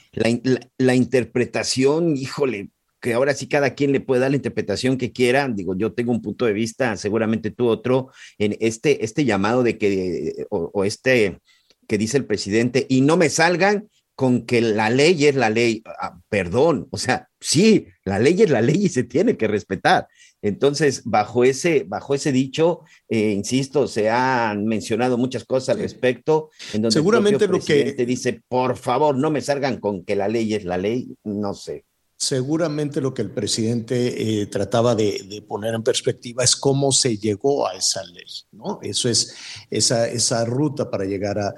La, interpretación, híjole, que ahora sí cada quien le puede dar la interpretación que quiera. Digo, yo tengo un punto de vista, seguramente tú otro, en este, este llamado de que, o, o este que dice el presidente, y no me salgan con que la ley es la ley, ah, perdón, o sea, sí, la ley es la ley y se tiene que respetar. Entonces, bajo ese, bajo ese dicho, eh, insisto, se han mencionado muchas cosas al respecto, en donde seguramente el lo que dice, por favor, no me salgan con que la ley es la ley, no sé. Seguramente lo que el presidente eh, trataba de, de, poner en perspectiva es cómo se llegó a esa ley, ¿no? Eso es esa, esa ruta para llegar a,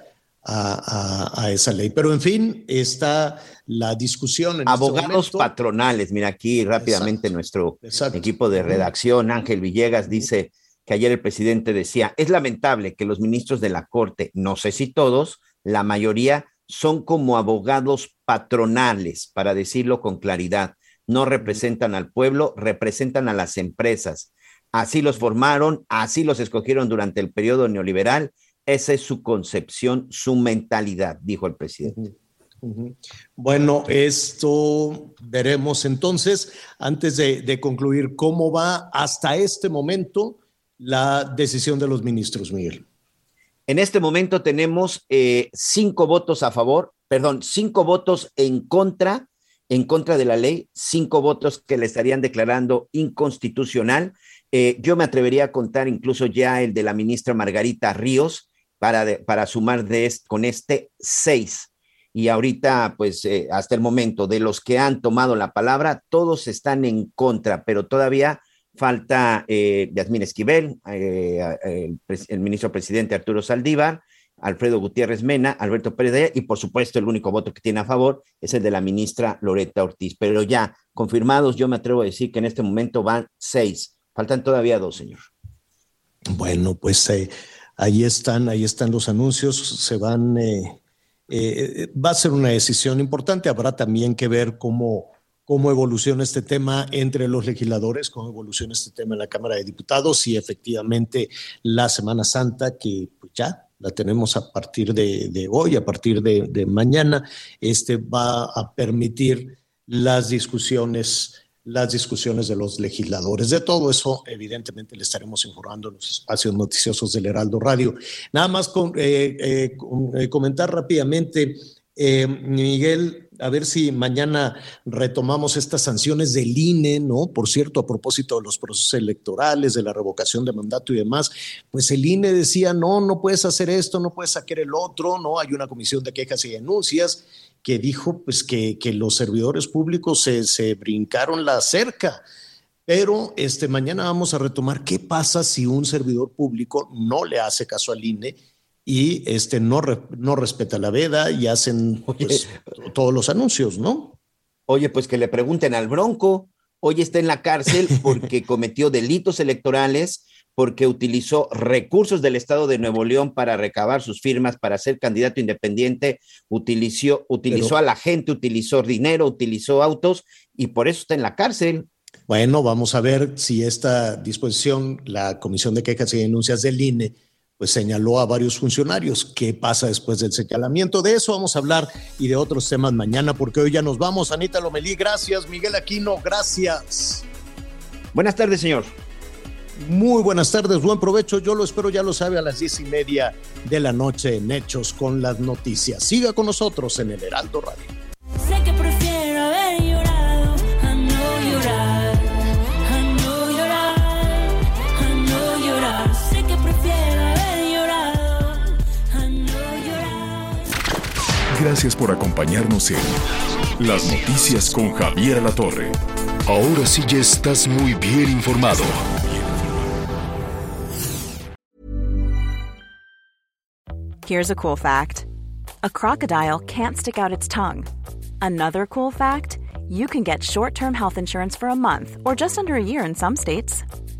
a, esa ley. Pero en fin, está la discusión. En este Abogados patronales, mira aquí rápidamente nuestro equipo de redacción, Ángel Villegas, dice que ayer el presidente decía, es lamentable que los ministros de la Corte, no sé si todos, la mayoría son como abogados patronales, para decirlo con claridad. No representan al pueblo, representan a las empresas. Así los formaron, así los escogieron durante el periodo neoliberal esa es su concepción, su mentalidad, dijo el presidente. Bueno, esto veremos entonces, antes de, concluir, cómo va hasta este momento la decisión de los ministros, Miguel. En este momento tenemos eh, cinco votos a favor, perdón, cinco votos en contra en contra de la ley, cinco votos que le estarían declarando inconstitucional. Eh, yo me atrevería a contar incluso ya el de la ministra Margarita Ríos para, sumar de con este seis. Y ahorita, pues eh, hasta el momento, de los que han tomado la palabra, todos están en contra, pero todavía falta eh, Yasmín Esquivel, el, el ministro presidente Arturo Saldívar, Alfredo Gutiérrez Mena, Alberto Pérez y por supuesto el único voto que tiene a favor es el de la ministra Loreta Ortiz. Pero ya confirmados, yo me atrevo a decir que en este momento van seis. Faltan todavía dos, señor. Bueno, pues eh, ahí están, ahí están los anuncios, se van, eh, eh, va a ser una decisión importante, habrá también que ver cómo, cómo evoluciona este tema entre los legisladores, cómo evoluciona este tema en la Cámara de Diputados y efectivamente la Semana Santa, que pues ya la tenemos a partir de, hoy, a partir de, mañana, este va a permitir las discusiones las discusiones de los legisladores. De todo eso, evidentemente, le estaremos informando en los espacios noticiosos del Heraldo Radio. Nada más con, eh, eh, eh, comentar rápidamente eh, Miguel, a ver si mañana retomamos estas sanciones del INE, ¿no? Por cierto, a propósito de los procesos electorales, de la revocación de mandato y demás, pues el INE decía, no, no puedes hacer esto, no puedes sacar el otro, ¿no? Hay una comisión de quejas y denuncias que dijo pues que, que los servidores públicos se, se brincaron la cerca. Pero este, mañana vamos a retomar qué pasa si un servidor público no le hace caso al INE y este, no, no respeta la veda y hacen pues, todos los anuncios, ¿no? Oye, pues que le pregunten al Bronco. Hoy está en la cárcel porque cometió delitos electorales, porque utilizó recursos del Estado de Nuevo León para recabar sus firmas para ser candidato independiente, utilizó, utilizó a la gente, utilizó dinero, utilizó autos y por eso está en la cárcel. Bueno, vamos a ver si esta disposición, la Comisión de Quejas y Denuncias del INE, pues señaló a varios funcionarios. ¿Qué pasa después del señalamiento? De eso vamos a hablar y de otros temas mañana, porque hoy ya nos vamos. Anita Lomelí, gracias. Miguel Aquino, gracias. Buenas tardes, señor. Muy buenas tardes, buen provecho. Yo lo espero, ya lo sabe, a las diez y media de la noche en Hechos con las noticias. Siga con nosotros en el Heraldo Radio. Gracias por acompañarnos en Las Noticias con Javier La Torre. Ahora sí ya estás muy bien informado. Here's a cool fact: a crocodile can't stick out its tongue. Another cool fact: you can get short-term health insurance for a month or just under a year in some states.